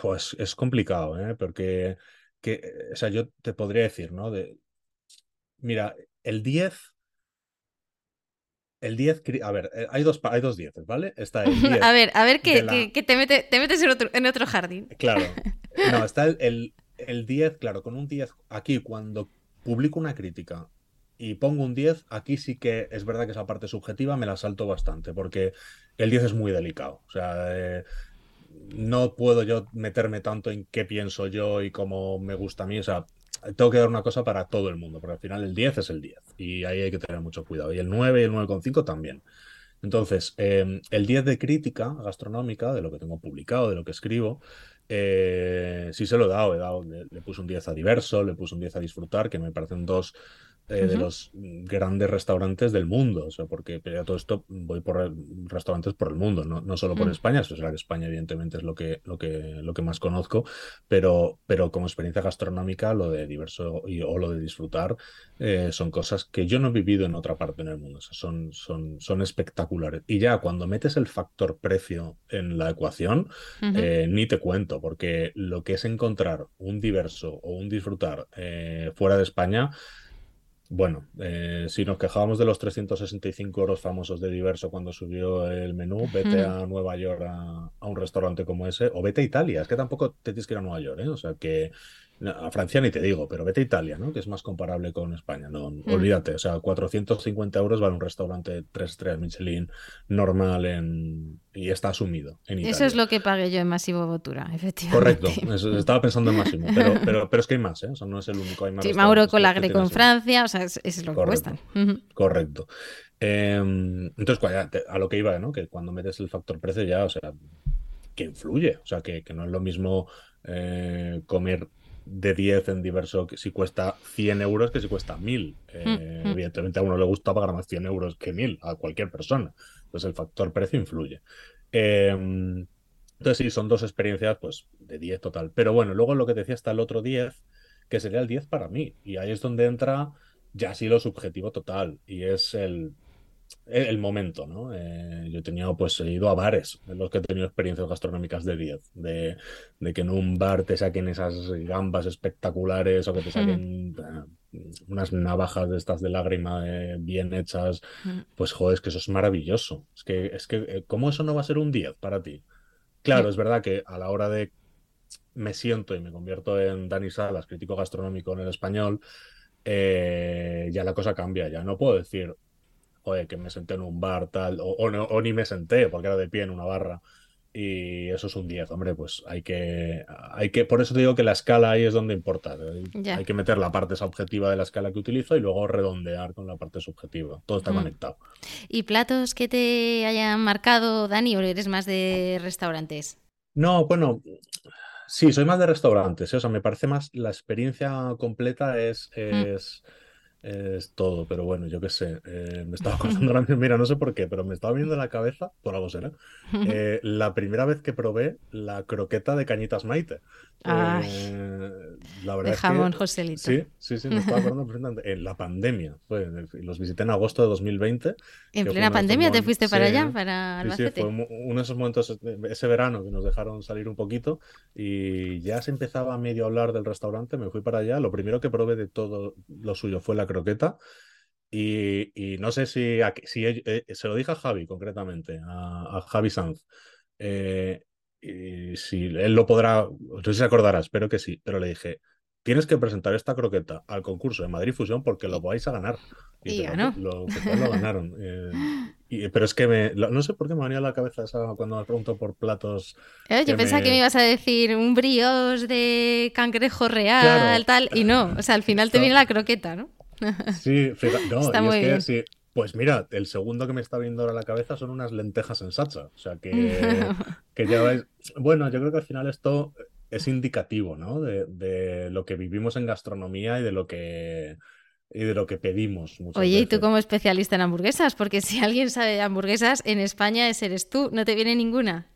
pues es complicado, ¿eh? Porque, que, o sea, yo te podría decir, ¿no? De, mira, el 10 el 10, a ver, eh, hay dos, hay dos 10, ¿vale? Está el 10 a ver, a ver que, te, metes en otro, en otro jardín. Claro. No, está el, el, 10, claro, con un 10. Aquí, cuando publico una crítica y pongo un 10, aquí sí que es verdad que esa parte subjetiva me la salto bastante, porque el 10 es muy delicado. O sea, eh, no puedo yo meterme tanto en qué pienso yo y cómo me gusta a mí. O sea, tengo que dar una cosa para todo el mundo, porque al final el 10 es el 10 y ahí hay que tener mucho cuidado. Y el 9 y el 9,5 también. Entonces, em, el 10 de crítica gastronómica, de lo que tengo publicado, de lo que escribo, eh, sí se lo he dado. He dado le, le, puse un 10 a diverso, le puse un 10 a disfrutar, que me parecen dos eh, de los grandes restaurantes del mundo. O sea, porque todo esto voy por restaurantes por el mundo, no, no solo por mm. España. Eso será que España, evidentemente, es lo que, lo que, lo que más conozco, pero, pero como experiencia gastronómica, lo de diverso y, o lo de disfrutar eh, son cosas que yo no he vivido en otra parte del mundo. O sea, son, son, son espectaculares. Y ya cuando metes el factor precio en la ecuación, eh, ni te cuento, porque lo que es encontrar un diverso o un disfrutar fuera de España, bueno, eh, si nos quejábamos de los 365 euros famosos de Diverso cuando subió el menú, vete a Nueva York a, a, un restaurante como ese, o vete a Italia, es que tampoco te tienes que ir a Nueva York, ¿eh? O sea que a Francia ni te digo, pero vete a Italia, ¿no? Que es más comparable con España. No, mm. olvídate. O sea, 450 euros vale un restaurante 3 estrellas Michelin normal en... y está asumido en Italia. Eso es lo que pagué yo en Massivo Botura, efectivamente. Correcto. estaba pensando en Máximo. Pero, pero, pero, es que hay más, ¿eh? O sea, no es el único. Hay más sí, Mauro con la Greco en Francia, o sea, es, lo que cuestan. Correcto. Em, entonces, a lo que iba, ¿no? Que cuando metes el factor precio ya, o sea, que influye. O sea, que, que no es lo mismo eh, comer de 10 en diverso que si cuesta 100 euros que si cuesta 1000. Eh, mm, mm. Evidentemente a uno le gusta pagar más 100 euros que 1000 a cualquier persona. Entonces el factor precio influye. Em, entonces sí, son dos experiencias pues de 10 total. Pero bueno, luego lo que decía está el otro 10, que sería el 10 para mí. Y ahí es donde entra ya sí lo subjetivo total. Y es el el momento, ¿no? Eh, yo he tenido, pues he ido a bares en los que he tenido experiencias gastronómicas de 10, de, que en un bar te saquen esas gambas espectaculares o que te saquen unas navajas de estas de lágrima eh, bien hechas, pues joder, es que eso es maravilloso. Es que, es que, eh, ¿cómo eso no va a ser un 10 para ti? Claro, es verdad que a la hora de me siento y me convierto en Dani Salas, crítico gastronómico en el español, eh, ya la cosa cambia. Ya no puedo decir, joder, que me senté en un bar tal, o, ni me senté porque era de pie en una barra. Y eso es un 10, hombre, pues hay que, hay que, por eso te digo que la escala ahí es donde importa. Hay que meter la parte subjetiva de la escala que utilizo y luego redondear con la parte subjetiva. Todo está conectado. ¿Y platos que te hayan marcado, Dani, o eres más de restaurantes? No, bueno, Sí, soy más de restaurantes, ¿eh? o sea, me parece más la experiencia completa es, mm. es, es todo, pero bueno, yo qué sé, eh, me estaba acordando ahora mira, no sé por qué, pero me estaba viendo en la cabeza, por algo será, eh, la primera vez que probé la croqueta de cañitas maite. Eh, la verdad de jamón Joselito. Sí, sí, sí, me estaba acordando en la pandemia, fue, los visité en agosto de 2020. ¿En plena pandemia te fuiste para allá, para Albacete? Sí, fue uno de esos momentos, ese verano que nos dejaron salir un poquito y ya se empezaba a medio hablar del restaurante, me fui para allá, lo primero que probé de todo lo suyo fue la croqueta. Y, no sé si, si eh, se lo dije a Javi concretamente, a, Javi Sanz. Eh, y si él lo podrá, no sé si se acordará, espero que sí, pero le dije, tienes que presentar esta croqueta al concurso de Madrid Fusión porque lo vais a ganar. Y, ganó. Lo, ganaron. Eh, pero es que me, no sé por qué me venía a la cabeza esa cuando me pregunto por platos. yo pensaba que me ibas a decir un brioche de cangrejo real, tal, y no. O sea, al final te viene la croqueta, ¿no? Sí, no, Está muy bien. Pues mira, el segundo que me está viendo ahora a la cabeza son unas lentejas en sacha. O sea que, que ya vais. Bueno, yo creo que al final esto es indicativo, ¿no? De, lo que vivimos en gastronomía y de lo que y de lo que pedimos. Oye, y tú como especialista en hamburguesas, porque si alguien sabe de hamburguesas, en España ese eres tú, ¿no te viene ninguna?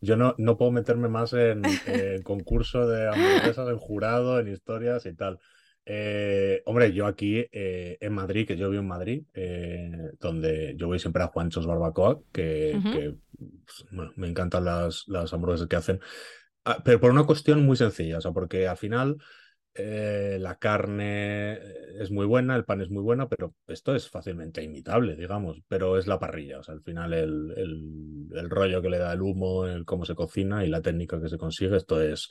Yo no, no puedo meterme más en, en concurso de hamburguesas, en jurado, en historias y tal. Eh, hombre, yo aquí eh, en Madrid, que yo vivo en Madrid, eh, donde yo voy siempre a Juanchos Barbacoa, que, pues, me encantan las, las hamburguesas que hacen, pero por una cuestión muy sencilla, o sea, porque al final la carne es muy buena, el pan es muy bueno, pero esto es fácilmente imitable, digamos, pero es la parrilla, o sea, al final el, el, el rollo que le da el humo, el cómo se cocina y la técnica que se consigue, esto es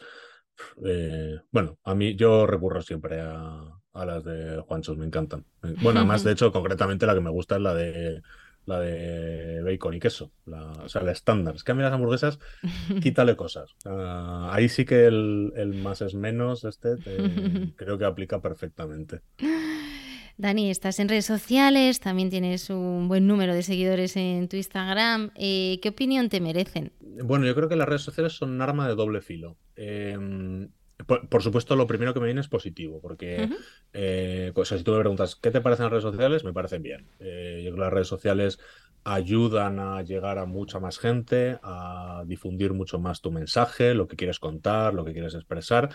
eh, bueno, a mí yo recurro siempre a, las de Juanchos, me encantan. Eh, bueno, además, de hecho, concretamente la que me gusta es la de la de bacon y queso, la, o sea, la estándar. Es que a mí las hamburguesas, quítale cosas. ahí sí que el, el, más es menos, este, creo que aplica perfectamente. Dani, estás en redes sociales, también tienes un buen número de seguidores en tu Instagram. Eh, ¿Qué opinión te merecen? Bueno, yo creo que las redes sociales son un arma de doble filo. Em, por, supuesto, lo primero que me viene es positivo, porque eh, si tú me preguntas, ¿qué te parecen las redes sociales? Me parecen bien. Eh, yo creo que las redes sociales ayudan a llegar a mucha más gente, a difundir mucho más tu mensaje, lo que quieres contar, lo que quieres expresar.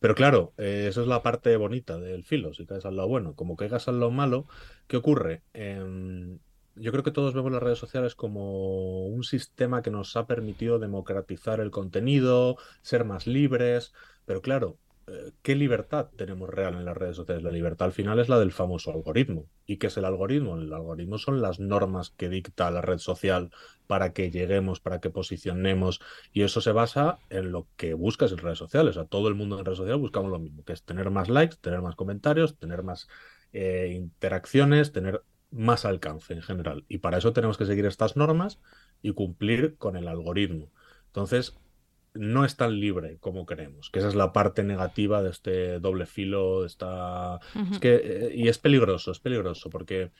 Pero claro, eh, eso es la parte bonita del filo, si caes al lado bueno. Como caigas al lado malo, ¿qué ocurre? Em, yo creo que todos vemos las redes sociales como un sistema que nos ha permitido democratizar el contenido, ser más libres, pero claro, eh, ¿qué libertad tenemos real en las redes sociales? La libertad al final es la del famoso algoritmo. ¿Y qué es el algoritmo? El algoritmo son las normas que dicta la red social para que lleguemos, para que posicionemos. Y eso se basa en lo que buscas en redes sociales. O sea, todo el mundo en redes sociales buscamos lo mismo, que es tener más likes, tener más comentarios, tener más eh, interacciones, tener más alcance en general. Y para eso tenemos que seguir estas normas y cumplir con el algoritmo. Entonces, no es tan libre como creemos, que esa es la parte negativa de este doble filo, esta... que, eh, y es peligroso, es peligroso, porque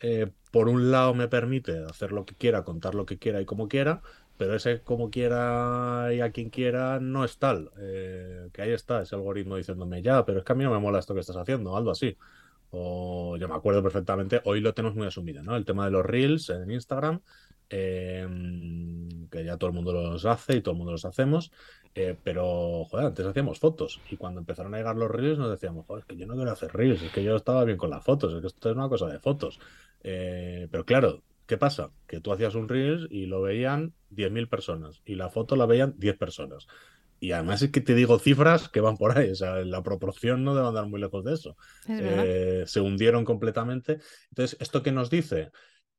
eh, por un lado me permite hacer lo que quiera, contar lo que quiera y como quiera, pero ese como quiera y a quien quiera no es tal. Eh, que ahí está ese algoritmo diciéndome, ya, pero es que a mí no me mola esto que estás haciendo, algo así. O yo me acuerdo perfectamente, hoy lo tenemos muy asumido, ¿no? El tema de los reels en Instagram Em, que ya todo el mundo los hace y todo el mundo los hacemos, eh, pero joder, antes hacíamos fotos y cuando empezaron a llegar los reels nos decíamos, joder, es que yo no quiero hacer reels, es que yo estaba bien con las fotos, es que esto es una cosa de fotos. Eh, pero claro, ¿qué pasa? Que tú hacías un reels y lo veían 10.000 personas y la foto la veían 10 personas. y además es que te digo cifras que van por ahí, o sea, la proporción no debe andar muy lejos de eso. Eh, se hundieron completamente. Entonces, ¿esto qué nos dice?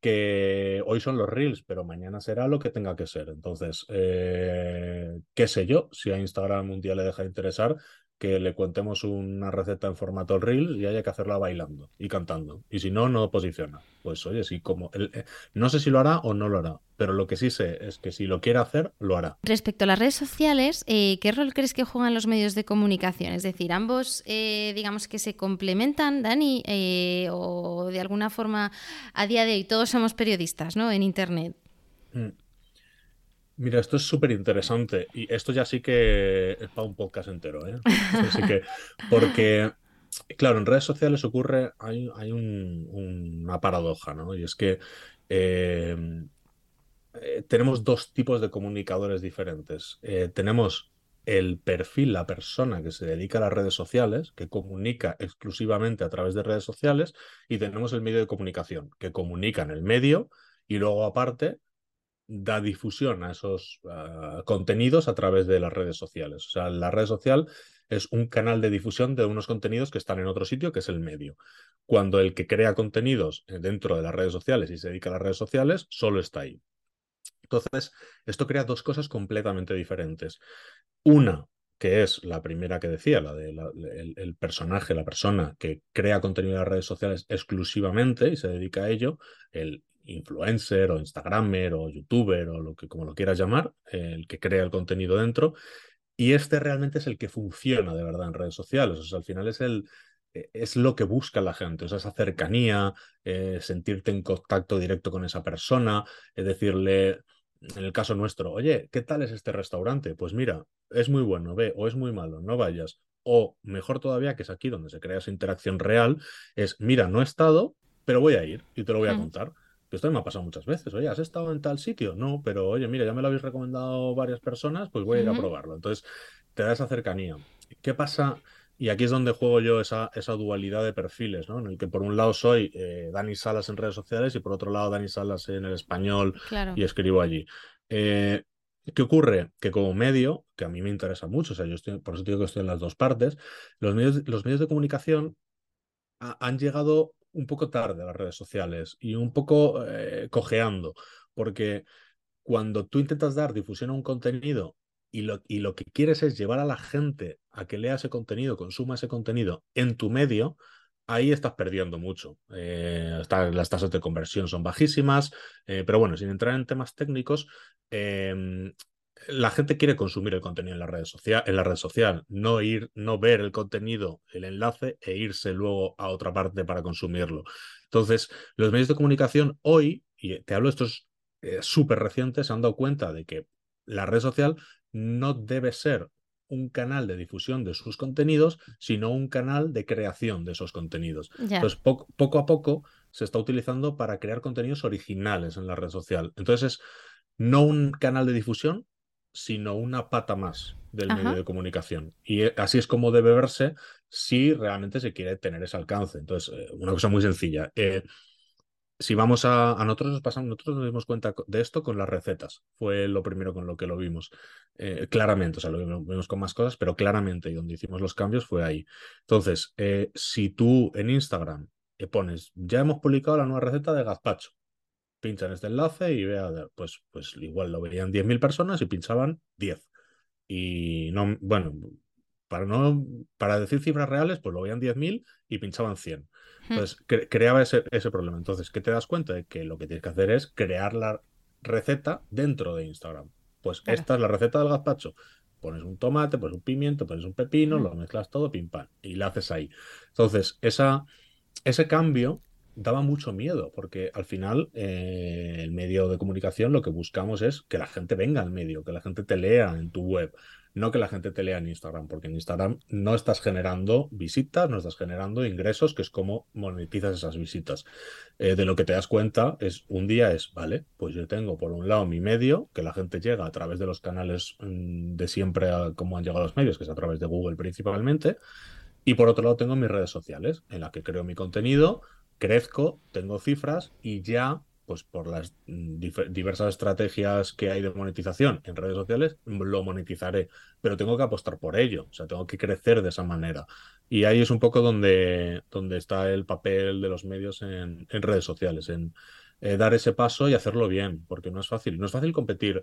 Que hoy son los reels, pero mañana será lo que tenga que ser. Entonces, eh, qué sé yo, si a Instagram un día le deja de interesar, que le cuentemos una receta en formato reel y haya que hacerla bailando y cantando. Y si no, no posiciona. Pues oye, sí, como eh, no sé si lo hará o no lo hará, pero lo que sí sé es que si lo quiere hacer, lo hará. Respecto a las redes sociales, eh, ¿qué rol crees que juegan los medios de comunicación? Es decir, ambos, eh, digamos que se complementan, Dani, o de alguna forma a día de hoy todos somos periodistas, ¿no? En Internet. Mm. Mira, esto es súper interesante y esto ya sí que es para un podcast entero, ¿eh? que, porque, claro, en redes sociales ocurre, hay, hay una paradoja, ¿no? Y es que eh, eh, tenemos dos tipos de comunicadores diferentes. Eh, tenemos el perfil, la persona que se dedica a las redes sociales, que comunica exclusivamente a través de redes sociales, y tenemos el medio de comunicación, que comunica en el medio y luego aparte da difusión a esos ah, contenidos a través de las redes sociales. O sea, la red social es un canal de difusión de unos contenidos que están en otro sitio, que es el medio. Cuando el que crea contenidos eh, dentro de las redes sociales y se dedica a las redes sociales, solo está ahí. Entonces, esto crea dos cosas completamente diferentes. Una, que es la primera que decía, la del de el personaje, la persona que crea contenido en las redes sociales exclusivamente y se dedica a ello, el influencer o instagramer o youtuber o lo que como lo quieras llamar, el que crea el contenido dentro. Y este realmente es el que funciona de verdad en redes sociales. O sea, al final es el, e, es lo que busca la gente, o sea, esa cercanía, eh, sentirte en contacto directo con esa persona, es decirle, en el caso nuestro, oye, ¿qué tal es este restaurante? Pues mira, es muy bueno, ve, o es muy malo, no vayas. O mejor todavía, que es aquí donde se crea esa interacción real, es, mira, no he estado, pero voy a ir y te lo voy a contar esto me ha pasado muchas veces. Oye, ¿has estado en tal sitio? No, pero oye, mira, ya me lo habéis recomendado varias personas, pues voy a ir a probarlo. Entonces, te da esa cercanía. ¿Qué pasa? Y aquí es donde juego yo esa, esa dualidad de perfiles, ¿no? En el que por un lado soy eh, Dani Salas en redes sociales y por otro lado Dani Salas en el español y escribo allí. Eh, ¿Qué ocurre? Que como medio, que a mí me interesa mucho, o sea, yo estoy, por eso digo que estoy en las dos partes, los medios, los medios de comunicación han llegado un poco tarde las redes sociales y un poco eh, cojeando, porque cuando tú intentas dar difusión a un contenido y lo, y lo que quieres es llevar a la gente a que lea ese contenido, consuma ese contenido en tu medio, ahí estás perdiendo mucho. Eh, las tasas de conversión son bajísimas, eh, pero bueno, sin entrar en temas técnicos, em, la gente quiere consumir el contenido en la red social, en la red social, no ir, no ver el contenido, el enlace e irse luego a otra parte para consumirlo. Entonces, los medios de comunicación hoy, y te hablo de estos eh, súper recientes, se han dado cuenta de que la red social no debe ser un canal de difusión de sus contenidos, sino un canal de creación de esos contenidos. Entonces, poco a poco se está utilizando para crear contenidos originales en la red social. Entonces, es no un canal de difusión, sino una pata más del medio de comunicación. Y eh, así es como debe verse si realmente se quiere tener ese alcance. Entonces, eh, una cosa muy sencilla. Eh, si vamos a, a nosotros nos pasamos, nosotros nos dimos cuenta de esto con las recetas. Fue lo primero con lo que lo vimos. claramente, o sea, lo vimos con más cosas, pero claramente y donde hicimos los cambios fue ahí. Entonces, si tú en Instagram pones, ya hemos publicado la nueva receta de gazpacho, pinchan este enlace y vea, pues, pues igual lo veían 10.000 personas y pinchaban 10. Y no, bueno, para, no, para decir cifras reales, pues lo veían 10.000 y pinchaban 100. Entonces, creaba ese, ese problema. Entonces, ¿qué te das cuenta? De que lo que tienes que hacer es crear la receta dentro de Instagram. Pues esta es la receta del gazpacho. Pones un tomate, pones un pimiento, pones un pepino, lo mezclas todo, pim pam, y la haces ahí. Entonces, esa, ese cambio daba mucho miedo, porque al final eh, el medio de comunicación lo que buscamos es que la gente venga al medio, que la gente te lea en tu web, no que la gente te lea en Instagram, porque en Instagram no estás generando visitas, no estás generando ingresos, que es como monetizas esas visitas. Eh, de lo que te das cuenta es un día es, vale, pues yo tengo por un lado mi medio, que la gente llega a través de los canales mm, de siempre como han llegado los medios, que es a través de Google principalmente, y por otro lado tengo mis redes sociales, en las que creo mi contenido, crezco, tengo cifras y ya pues por las diversas estrategias que hay de monetización en redes sociales, lo monetizaré, pero tengo que apostar por ello, o sea, tengo que crecer de esa manera. Y ahí es un poco donde, donde está el papel de los medios en, redes sociales, en eh, dar ese paso y hacerlo bien, porque no es fácil. No es fácil competir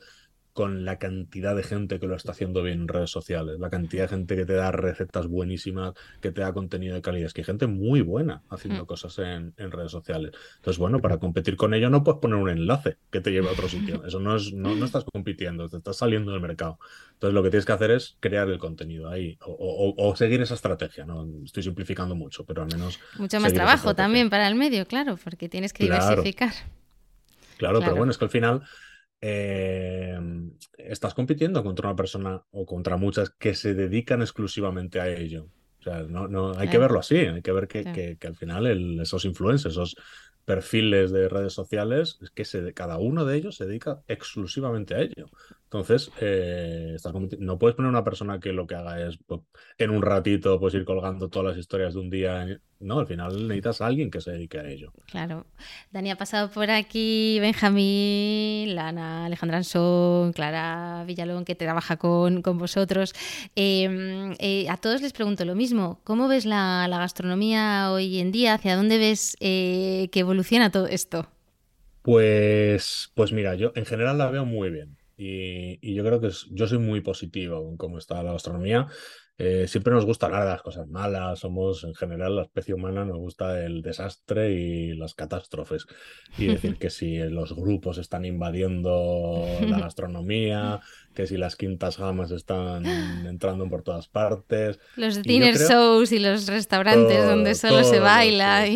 con la cantidad de gente que lo está haciendo bien en redes sociales, la cantidad de gente que te da recetas buenísimas, que te da contenido de calidad. Es que hay gente muy buena haciendo mm. cosas en, redes sociales. Entonces, bueno, para competir con ello no puedes poner un enlace que te lleve a otro sitio. Eso no es, no, estás compitiendo, te estás saliendo del mercado. Entonces, lo que tienes que hacer es crear el contenido ahí o, seguir esa estrategia. No estoy simplificando mucho, pero al menos. Mucho más trabajo también para el medio, claro, porque tienes que diversificar. claro, pero bueno, es que al final eh, estás compitiendo contra una persona o contra muchas que se dedican exclusivamente a ello. O sea, no, no, hay que verlo así, hay que ver que, que, al final esos influencers, esos perfiles de redes sociales, es que se, cada uno de ellos se dedica exclusivamente a ello. Entonces, eh, no puedes poner una persona que lo que haga es pues, en un ratito pues ir colgando todas las historias de un día. No, al final necesitas a alguien que se dedique a ello. Claro. Dani ha pasado por aquí, Benjamín, Lana, Alejandra Ansón, Clara Villalón, que trabaja con, con vosotros. Em, eh, a todos les pregunto lo mismo. ¿Cómo ves la, gastronomía hoy en día? ¿Hacia dónde ves eh, que evoluciona todo esto? Pues, pues mira, yo en general la veo muy bien. Y, yo creo que yo soy muy positivo en cómo está la gastronomía. Eh, siempre nos gusta hablar de las cosas malas, somos en general la especie humana, nos gusta el desastre y las catástrofes. Y decir que si los grupos están invadiendo la gastronomía, que si las quintas gamas están entrando por todas partes. Los dinner shows y los restaurantes donde solo se baila.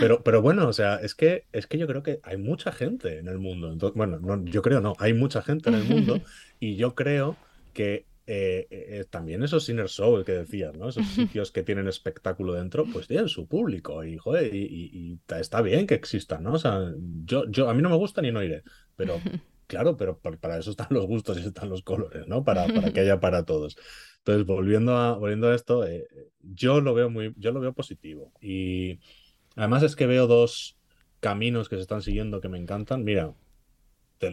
pero, pero bueno, o sea, es que, es que yo creo que hay mucha gente en el mundo. bueno, no, yo creo no, hay mucha gente en el mundo y yo creo que eh, eh, también esos inner shows que decías, ¿no? Esos sitios que tienen espectáculo dentro, pues tienen su público y, joder, y, está bien que existan, ¿no? O sea, yo, yo, a mí no me gusta ni no iré, pero claro, pero para eso están los gustos y están los colores, ¿no? Para, para que haya para todos. Entonces, volviendo a, volviendo a esto, eh, yo lo veo muy, yo lo veo positivo. Y además es que veo dos caminos que se están siguiendo que me encantan. Mira,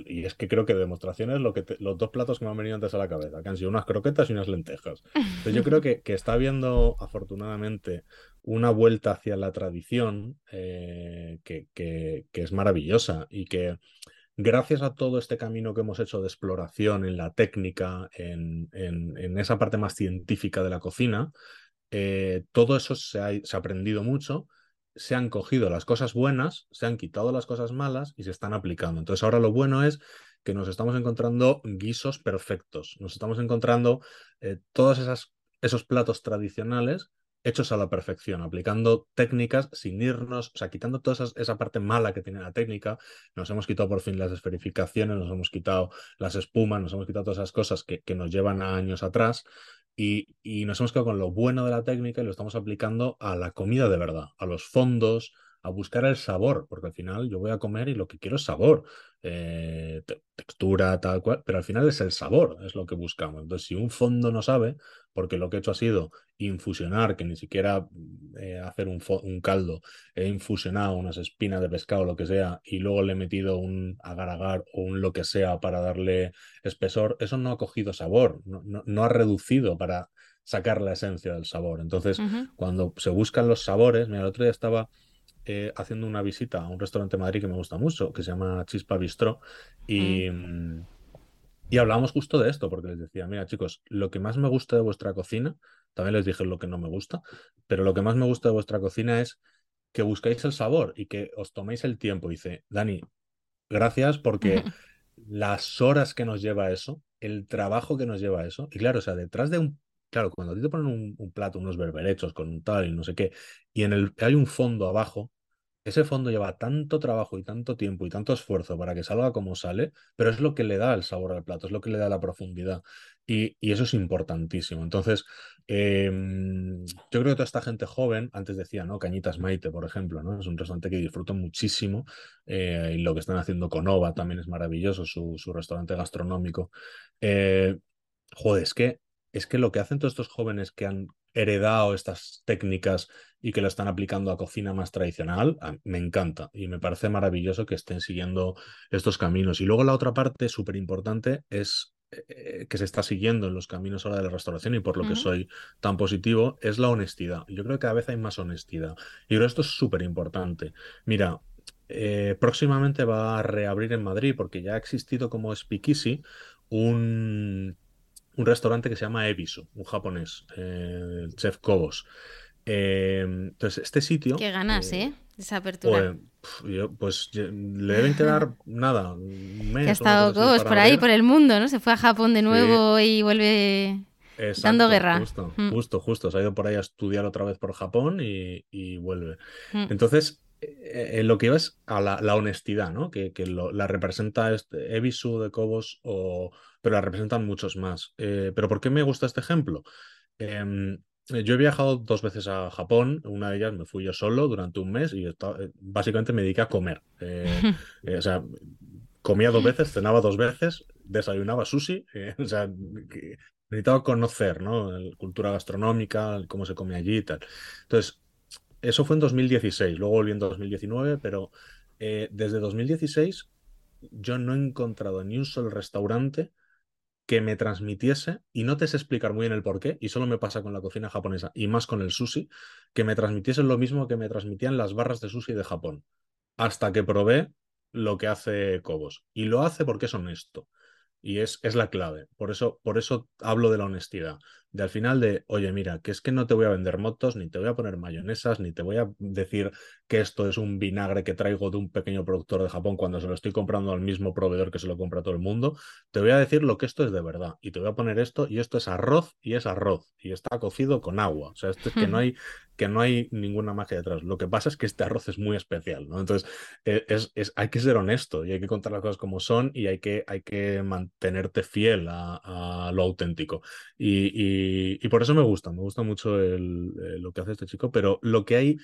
y es que creo que demostraciones lo que los dos platos que me han venido antes a la cabeza, que han sido unas croquetas y unas lentejas. Yo creo que, que está habiendo afortunadamente una vuelta hacia la tradición eh, que, que, es maravillosa y que gracias a todo este camino que hemos hecho de exploración en la técnica, en, en, esa parte más científica de la cocina, eh, todo eso se ha, se ha aprendido mucho se han cogido las cosas buenas, se han quitado las cosas malas y se están aplicando. Entonces ahora lo bueno es que nos estamos encontrando guisos perfectos, nos estamos encontrando eh, todos esos platos tradicionales hechos a la perfección, aplicando técnicas sin irnos, o sea, quitando toda esa, parte mala que tiene la técnica, nos hemos quitado por fin las esferificaciones, nos hemos quitado las espumas, nos hemos quitado todas esas cosas que, que nos llevan a años atrás y, nos hemos quedado con lo bueno de la técnica y lo estamos aplicando a la comida de verdad, a los fondos, a buscar el sabor, porque al final yo voy a comer y lo que quiero es sabor, eh, textura, tal cual, pero al final es el sabor, es lo que buscamos. Entonces, si un fondo no sabe, porque lo que he hecho ha sido infusionar, que ni siquiera eh, hacer un, un, caldo, he infusionado unas espinas de pescado, lo que sea, y luego le he metido un agar-agar o un lo que sea para darle espesor, eso no ha cogido sabor, no, no, ha reducido para sacar la esencia del sabor. Entonces, cuando se buscan los sabores, mira, el otro día estaba eh, haciendo una visita a un restaurante en Madrid que me gusta mucho, que se llama Chispa Bistro, y, mm, y hablábamos justo de esto, porque les decía, mira chicos, lo que más me gusta de vuestra cocina, también les dije lo que no me gusta, pero lo que más me gusta de vuestra cocina es que buscáis el sabor y que os toméis el tiempo. dice, Dani, gracias porque las horas que nos lleva eso, el trabajo que nos lleva eso, y claro, o sea, detrás de un claro, cuando a ti te ponen un, plato, unos berberechos con un tal y no sé qué, y en el hay un fondo abajo, ese fondo lleva tanto trabajo y tanto tiempo y tanto esfuerzo para que salga como sale, pero es lo que le da el sabor al plato, es lo que le da la profundidad. Y, eso es importantísimo. Entonces, em, yo creo que toda esta gente joven, antes decía, ¿no? Cañitas Maite, por ejemplo, ¿no? Es un restaurante que disfruto muchísimo. Eh, y lo que están haciendo con Ova también es maravilloso, su, restaurante gastronómico. Eh, joder, es que es que lo que hacen todos estos jóvenes que han heredado estas técnicas y que lo están aplicando a cocina más tradicional, me encanta y me parece maravilloso que estén siguiendo estos caminos. Y luego la otra parte súper importante es eh, que se está siguiendo en los caminos ahora de la restauración y por lo que soy tan positivo es la honestidad. Yo creo que cada vez hay más honestidad. Y creo que esto es súper importante. Mira, eh, próximamente va a reabrir en Madrid porque ya ha existido como Speakeasy un un restaurante que se llama Ebisu, un japonés, eh, el chef Kobos. Eh, entonces, este sitio. Qué ganas, ¿eh? ¿eh? Esa apertura. Pues, pues le deben quedar nada, un mes. Que ha estado Kobos por ahí, por el mundo, ¿no? Se fue a Japón de nuevo y vuelve dando guerra. Justo, mm. justo, justo. Se ha ido por ahí a estudiar otra vez por Japón y, vuelve. Mm. Entonces, en lo que iba es a la, honestidad, ¿no? Que, la representa este Ebisu de Cobos o, pero la representan muchos más. Eh, pero ¿por qué me gusta este ejemplo? Em, yo he viajado dos veces a Japón, una de ellas me fui yo solo durante un mes y eh, básicamente me dediqué a comer. Eh, o sea, comía dos veces, cenaba dos veces, desayunaba sushi, o sea, necesitaba conocer, ¿no? La cultura gastronómica, cómo se come allí y tal. Entonces, eso fue en 2016, luego volví en 2019, pero desde 2016 yo no he encontrado ni un solo restaurante que me transmitiese, y no te sé explicar muy bien el por qué, y solo me pasa con la cocina japonesa y más con el sushi, que me transmitiesen lo mismo que me transmitían las barras de sushi de Japón, hasta que probé lo que hace Cobos. Y lo hace porque es honesto. Y es, es la clave. Por eso, por eso hablo de la honestidad. De al final de, oye, mira, que es que no te voy a vender motos, ni te voy a poner mayonesas, ni te voy a decir que esto es un vinagre que traigo de un pequeño productor de Japón cuando se lo estoy comprando al mismo proveedor que se lo compra todo el mundo. Te voy a decir lo que esto es de verdad. Y te voy a poner esto, y esto es arroz, y es arroz, y está cocido con agua. O sea, esto es que no hay, que no hay ninguna magia detrás. Lo que pasa es que este arroz es muy especial, ¿no? Entonces, e, es, es, hay que ser honesto y hay que contar las cosas como son y hay que, hay que mantenerte fiel a, lo auténtico. Y, por eso me gusta, me gusta mucho eh, lo que hace este chico, pero lo que hay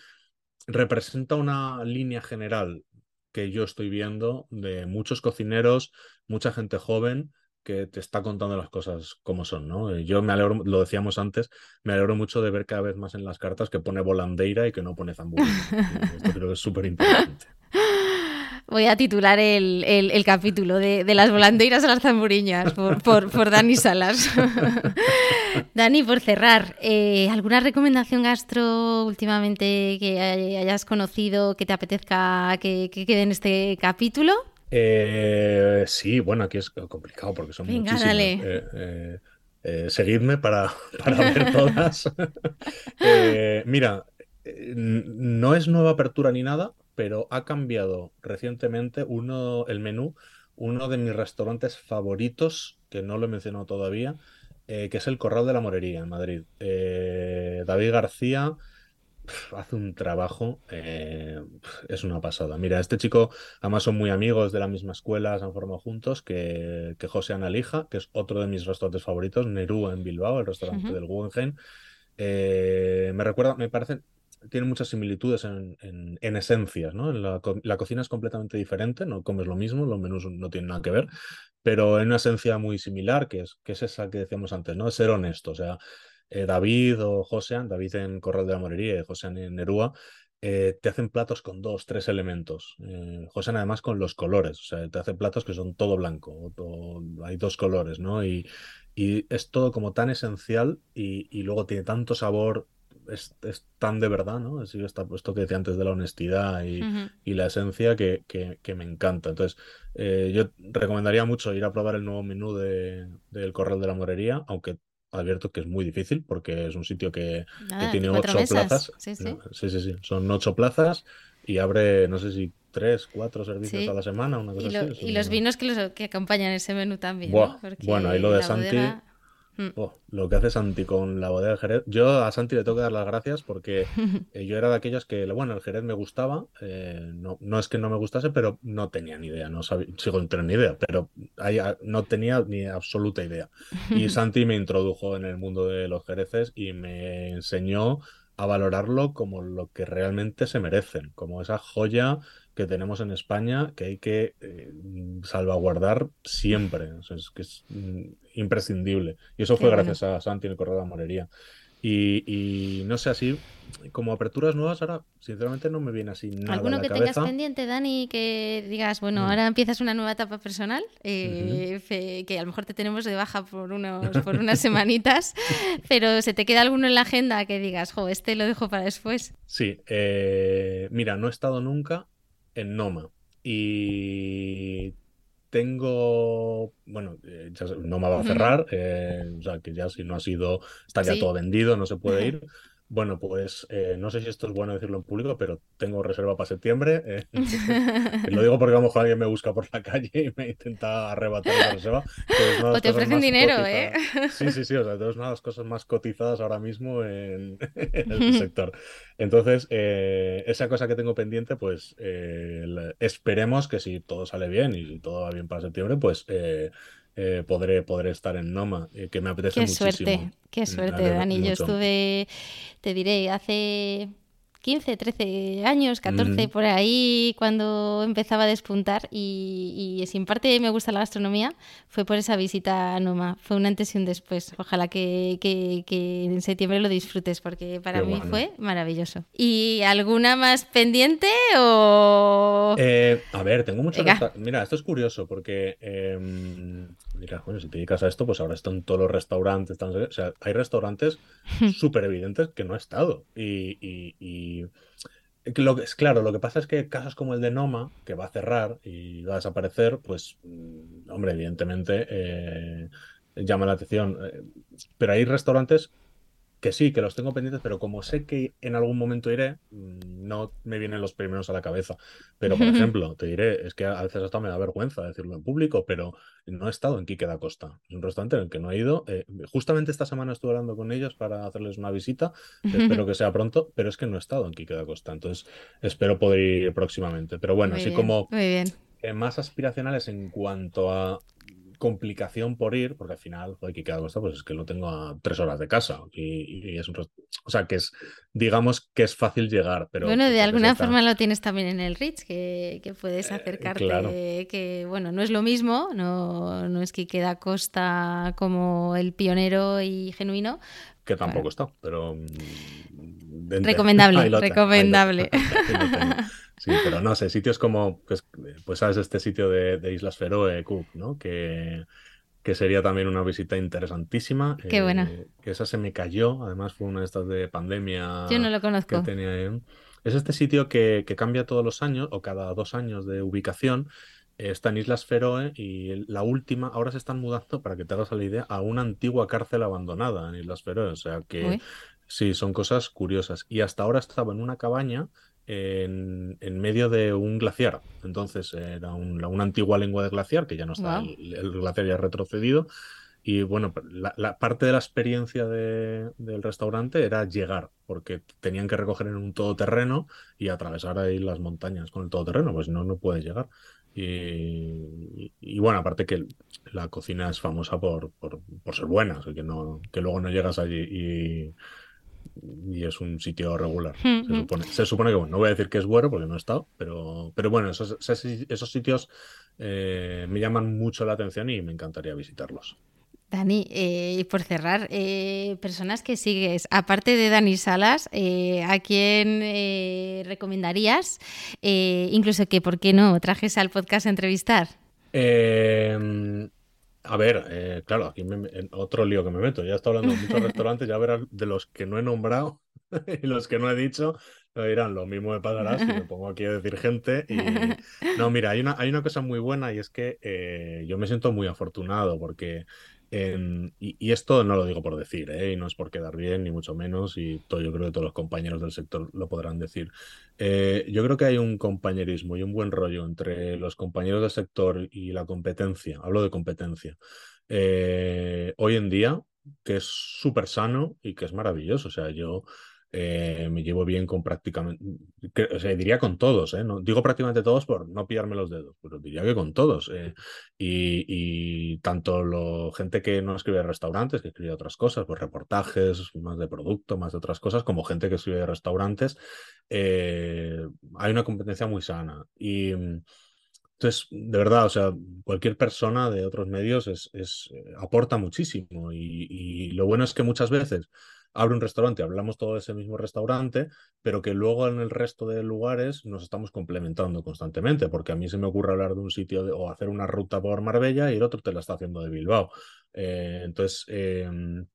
representa una línea general que yo estoy viendo de muchos cocineros, mucha gente joven que te está contando las cosas como son, ¿no? Yo me alegro, lo decíamos antes, me alegro mucho de ver cada vez más en las cartas que pone volandeira y que no pone. Esto creo que es súper importante. Voy a titular el, capítulo de, las volandeiras a las zamburiñas por, por, Dani Salas. Dani, por cerrar, eh, ¿alguna recomendación gastro últimamente que hayas conocido que te apetezca que quede en este capítulo? Eh, sí, bueno, aquí es complicado porque son muchísimas. Eh, eh, seguidme para, ver todas. mira, no es nueva apertura ni nada, pero ha cambiado recientemente uno, el menú, uno de mis restaurantes favoritos, que no lo he mencionado todavía, que es el Corral de la Morería en Madrid. David García hace un trabajo, eh, es una pasada. Mira, este chico, además son muy amigos de la misma escuela, se han formado juntos, que, que José Analija, que es otro de mis restaurantes favoritos, Nerú en Bilbao, el restaurante del Guggenheim. Eh, me recuerda, me parece, tiene muchas similitudes en, en, esencias, ¿no? La, cocina es completamente diferente, no comes lo mismo, los menús no tienen nada que ver, pero en una esencia muy similar, que es, que es esa que decíamos antes, ¿no? Ser honesto, o sea, eh, David o Josean, David en Corral de la Morería y Josean en Nerúa, eh, te hacen platos con dos, tres elementos. Eh, además con los colores, o sea, te hacen platos que son todo blanco, hay dos colores, ¿no? Y, es todo como tan esencial y, luego tiene tanto sabor, es, tan de verdad, ¿no? Es esto que decía antes de la honestidad y, la esencia que, me encanta. Entonces, yo recomendaría mucho ir a probar el nuevo menú de, del Corral de la Morería, aunque advierto que es muy difícil porque es un sitio que, tiene ocho plazas. Sí sí. sí sí. Son ocho plazas y abre, no sé si tres, cuatro servicios a la semana, una cosa y así. Y los vinos que, los, que acompañan ese menú también. bueno, ahí lo de Santi. Oh, lo que hace Santi con la bodega de Jerez. Yo a Santi le tengo que dar las gracias porque eh, yo era de aquellos que, bueno, el Jerez me gustaba. Eh, no, no, es que no me gustase, pero no tenía ni idea. No sabía, sigo sin tener ni idea, pero no tenía ni absoluta idea. Y Santi me introdujo en el mundo de los Jereces y me enseñó a valorarlo como lo que realmente se merecen, como esa joya que tenemos en España que hay que eh, salvaguardar siempre. es que es mm, imprescindible. Y eso fue gracias a Santi en el Correo de la Morería. Y, no sé, así como aperturas nuevas, ahora sinceramente no me viene así nada. ¿Alguno a la que cabeza. tengas pendiente, Dani, que digas, bueno, Mm. ahora empiezas una nueva etapa personal, eh, que a lo mejor te tenemos de baja por, unos, por unas semanitas, pero se te queda alguno en la agenda que digas, jo, este lo dejo para después? Sí, eh, mira, no he estado nunca en Noma y tengo, bueno, eh, ya Noma va a cerrar, eh, o sea que ya si no ha sido, está ya Sí. todo vendido, no se puede ir. Bueno, pues eh, no sé si esto es bueno decirlo en público, pero tengo reserva para septiembre. eh, lo digo porque a lo mejor alguien me busca por la calle y me intenta arrebatar la reserva. O te ofrecen dinero, ¿eh? Sí, sí, sí, o sea, es una de las cosas más cotizadas ahora mismo en, en el sector. Entonces, eh, esa cosa que tengo pendiente, pues eh, esperemos que si todo sale bien y si todo va bien para septiembre, pues eh, podré, podré estar en Noma, eh, que me apetece Qué muchísimo. suerte, qué Me suerte, Dani. Yo estuve, te diré, hace 15, 13 años, 14 Ujú. por ahí, cuando empezaba a despuntar. Y, y si en parte me gusta la gastronomía, fue por esa visita a Noma. Fue un antes y un después. Ojalá que, que- que en septiembre lo disfrutes, porque para Qué mí bueno. fue maravilloso. ¿Y alguna más pendiente o...? Eh, a ver, tengo mucho. Mira, esto es curioso porque em, dirás, bueno, si te dedicas a esto, pues ahora están todos los restaurantes. están- O sea, hay restaurantes súper evidentes que no he estado. Y, y- lo que es claro, lo que pasa es que casos como el de Noma, que va a cerrar y va a desaparecer, pues, mm, hombre, evidentemente eh, llama la atención. Eh, Pero hay restaurantes que sí, que los tengo pendientes, pero como sé que en algún momento iré, mm, no me vienen los primeros a la cabeza. Pero, por ejemplo, te diré, es que a veces hasta me da vergüenza decirlo en público, pero no he estado en Quique da Costa. Es un restaurante en el que no he ido. Eh, justamente esta semana estuve hablando con ellos para hacerles una visita, que espero que sea pronto, pero es que no he estado en Quique da Costa. Entonces, espero poder ir próximamente. Pero bueno, Muy así bien, como Muy bien. eh, más aspiracionales en cuanto a complicación por ir, porque al final, joder, Quique da Costa, pues es que lo tengo a tres horas de casa y, y es un o sea que es, digamos que es fácil llegar, pero bueno, de que alguna está- forma lo tienes también en el Ritz, que, que puedes Eh, acercarte, claro. que bueno, no es lo mismo, no, no es que queda Costa como el pionero y genuino. que tampoco está, pero mm. Recomendable, recomendable. Sí, pero no sé, sitios como, pues, pues sabes, este sitio de, de Islas Feroe, Cook, ¿no? Que, que sería también una visita interesantísima. Qué buena. eh, que esa se me cayó, además fue una de estas de pandemia. Yo no lo que conozco. tenía ahí. Es este sitio que, que cambia todos los años o cada dos años de ubicación. Eh, Está en Islas Feroe y la última, ahora se están mudando, para que te hagas la idea, a una antigua cárcel abandonada en Islas Feroe. O sea que Uy. sí, son cosas curiosas. Y hasta ahora estaba en una cabaña en, en medio de un glaciar. Entonces era un- una antigua lengua de glaciar, que ya no está, el, el glaciar ya ha retrocedido. Y bueno, la, la parte de la experiencia de- del restaurante era llegar, porque tenían que recoger en un todoterreno y atravesar ahí las montañas con el todoterreno, pues no, no puedes llegar. Y, y- y bueno, aparte que la cocina es famosa por, por, por ser buena, o sea, que, no, que luego no llegas allí y, y es un sitio regular. Se Ujú. supone, se supone que, bueno, no voy a decir que es bueno porque no he estado, pero, pero bueno, esos, esos, sitios eh, me llaman mucho la atención y me encantaría visitarlos. Dani, eh, y por cerrar, eh, personas que sigues, aparte de Dani Salas, eh, ¿a quién eh, recomendarías? Eh, incluso que, ¿por qué no? Trajes al podcast a entrevistar. A ver, eh, claro, aquí me- en otro lío que me meto. Ya he estado hablando de muchos restaurantes, ya verás de los que no he nombrado y los que no he dicho, me dirán, lo mismo me pasará si me pongo aquí a decir gente. Y no, mira, hay una, hay una cosa muy buena y es que eh, yo me siento muy afortunado porque, en- y, esto no lo digo por decir, ¿eh? y no es por quedar bien, ni mucho menos, y todo, yo creo que todos los compañeros del sector lo podrán decir. Eh, yo creo que hay un compañerismo y un buen rollo entre los compañeros del sector y la competencia. Hablo de competencia. Eh, hoy en día, que es súper sano y que es maravilloso. O sea, yo eh, me llevo bien con prácticamente, o sea, diría con todos, ¿eh? No, digo prácticamente todos por no pillarme los dedos, pero diría que con todos. Eh, y, tanto lo, gente que no escribe de restaurantes, que escribe otras cosas, pues reportajes, más de producto, más de otras cosas, como gente que escribe de restaurantes, hay una competencia muy sana. Y entonces, de verdad, o sea, cualquier persona de otros medios es, es aporta muchísimo y, lo bueno es que muchas veces abre un restaurante, hablamos todo de ese mismo restaurante, pero que luego en el resto de lugares nos estamos complementando constantemente, porque a mí se me ocurre hablar de un sitio o hacer una ruta por Marbella y el otro te la está haciendo de Bilbao. Eh, entonces, em,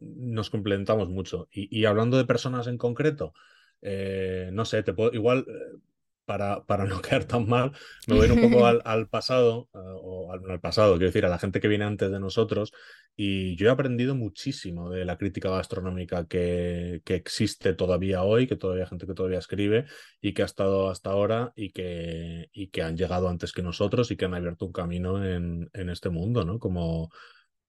nos complementamos mucho. Y, hablando de personas en concreto, eh, no sé, te puedo, igual eh, para, para, no quedar tan mal, me voy un poco al, pasado, o al, pasado, quiero decir, a la gente que viene antes de nosotros, y yo he aprendido muchísimo de la crítica gastronómica que, que, existe todavía hoy, que todavía hay gente que todavía escribe y que ha estado hasta ahora y que, y que han llegado antes que nosotros y que han abierto un camino en, en este mundo, ¿no? Como,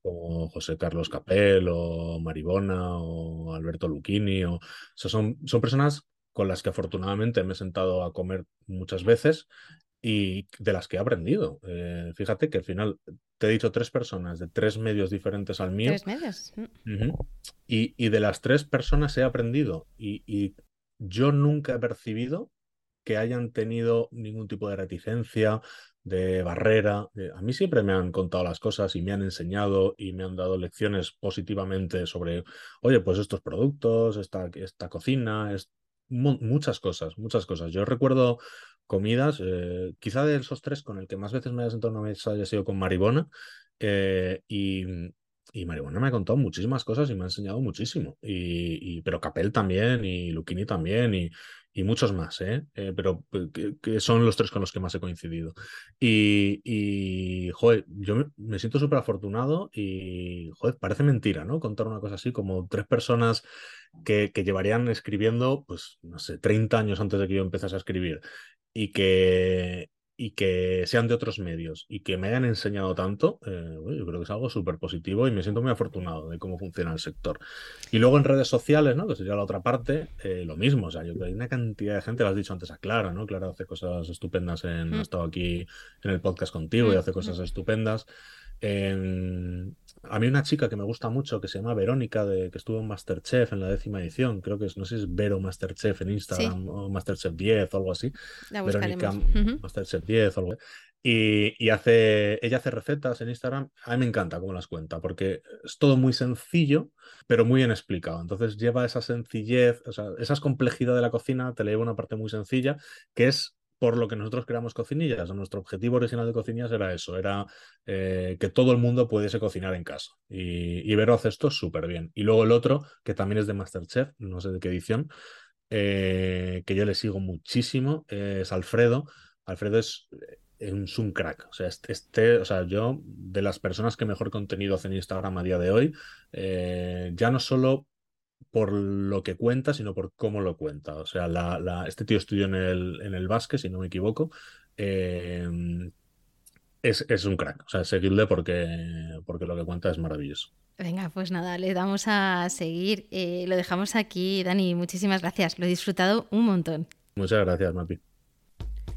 como José Carlos Capel o Maribona o Alberto Lucchini. O, o sea, son, son personas con las que afortunadamente me he sentado a comer muchas veces y de las que he aprendido. Eh, fíjate que al final te he dicho tres personas de tres medios diferentes al mío. Tres medios. Mm. y, de las tres personas he aprendido y, yo nunca he percibido que hayan tenido ningún tipo de reticencia, de barrera. A mí siempre me han contado las cosas y me han enseñado y me han dado lecciones positivamente sobre, oye, pues estos productos, esta, esta cocina, es, muchas cosas, muchas cosas. Yo recuerdo comidas, eh, quizá de esos tres con el que más veces me haya sentado en una mesa haya sido con Maribona. Eh, y, y Maribona me ha contado muchísimas cosas y me ha enseñado muchísimo. Y, pero Capel también, y Luquini también, y, y muchos más, ¿eh? eh pero que, son los tres con los que más he coincidido. Y, y joder, yo me, siento súper afortunado y, joder, parece mentira, ¿no? Contar una cosa así, como tres personas que, que llevarían escribiendo, pues, no sé, 30 años antes de que yo empezase a escribir y que, y que sean de otros medios y que me hayan enseñado tanto, eh, yo creo que es algo súper positivo y me siento muy afortunado de cómo funciona el sector. Y luego en redes sociales, ¿no? que sería la otra parte, eh, lo mismo. O sea, yo creo que hay una cantidad de gente, lo has dicho antes a Clara, ¿no? Clara hace cosas estupendas en, ha mm. estado aquí en el podcast contigo y mm, hace cosas mm. estupendas a mí una chica que me gusta mucho, que se llama Verónica, de, que estuvo en Masterchef en la décima edición, creo que es, no sé si es Vero Masterchef en Instagram o Masterchef 10 o algo así. Verónica Masterchef 10 o algo así. Y, hace, ella hace recetas en Instagram. A mí me encanta cómo las cuenta, porque es todo muy sencillo, pero muy bien explicado. Entonces lleva esa sencillez, o sea, esa complejidad de la cocina, te le lleva una parte muy sencilla, que es por lo que nosotros creamos cocinillas. Nuestro objetivo original de cocinillas era eso, era eh, que todo el mundo pudiese cocinar en casa. Y, y Vero hace esto súper bien. Y luego el otro, que también es de Masterchef, no sé de qué edición, eh, que yo le sigo muchísimo, es Alfredo. Alfredo es, eh, un, crack. O sea, este, o sea, yo, de las personas que mejor contenido hace en Instagram a día de hoy, ya no solo por lo que cuenta, sino por cómo lo cuenta. O sea, la, este tío estudió en el, en el básquet, si no me equivoco. Em, es, un crack. O sea, seguirle porque, porque lo que cuenta es maravilloso. Venga, pues nada, le damos a seguir. Eh, lo dejamos aquí, Dani. Muchísimas gracias. Lo he disfrutado un montón. Muchas gracias, Mapi.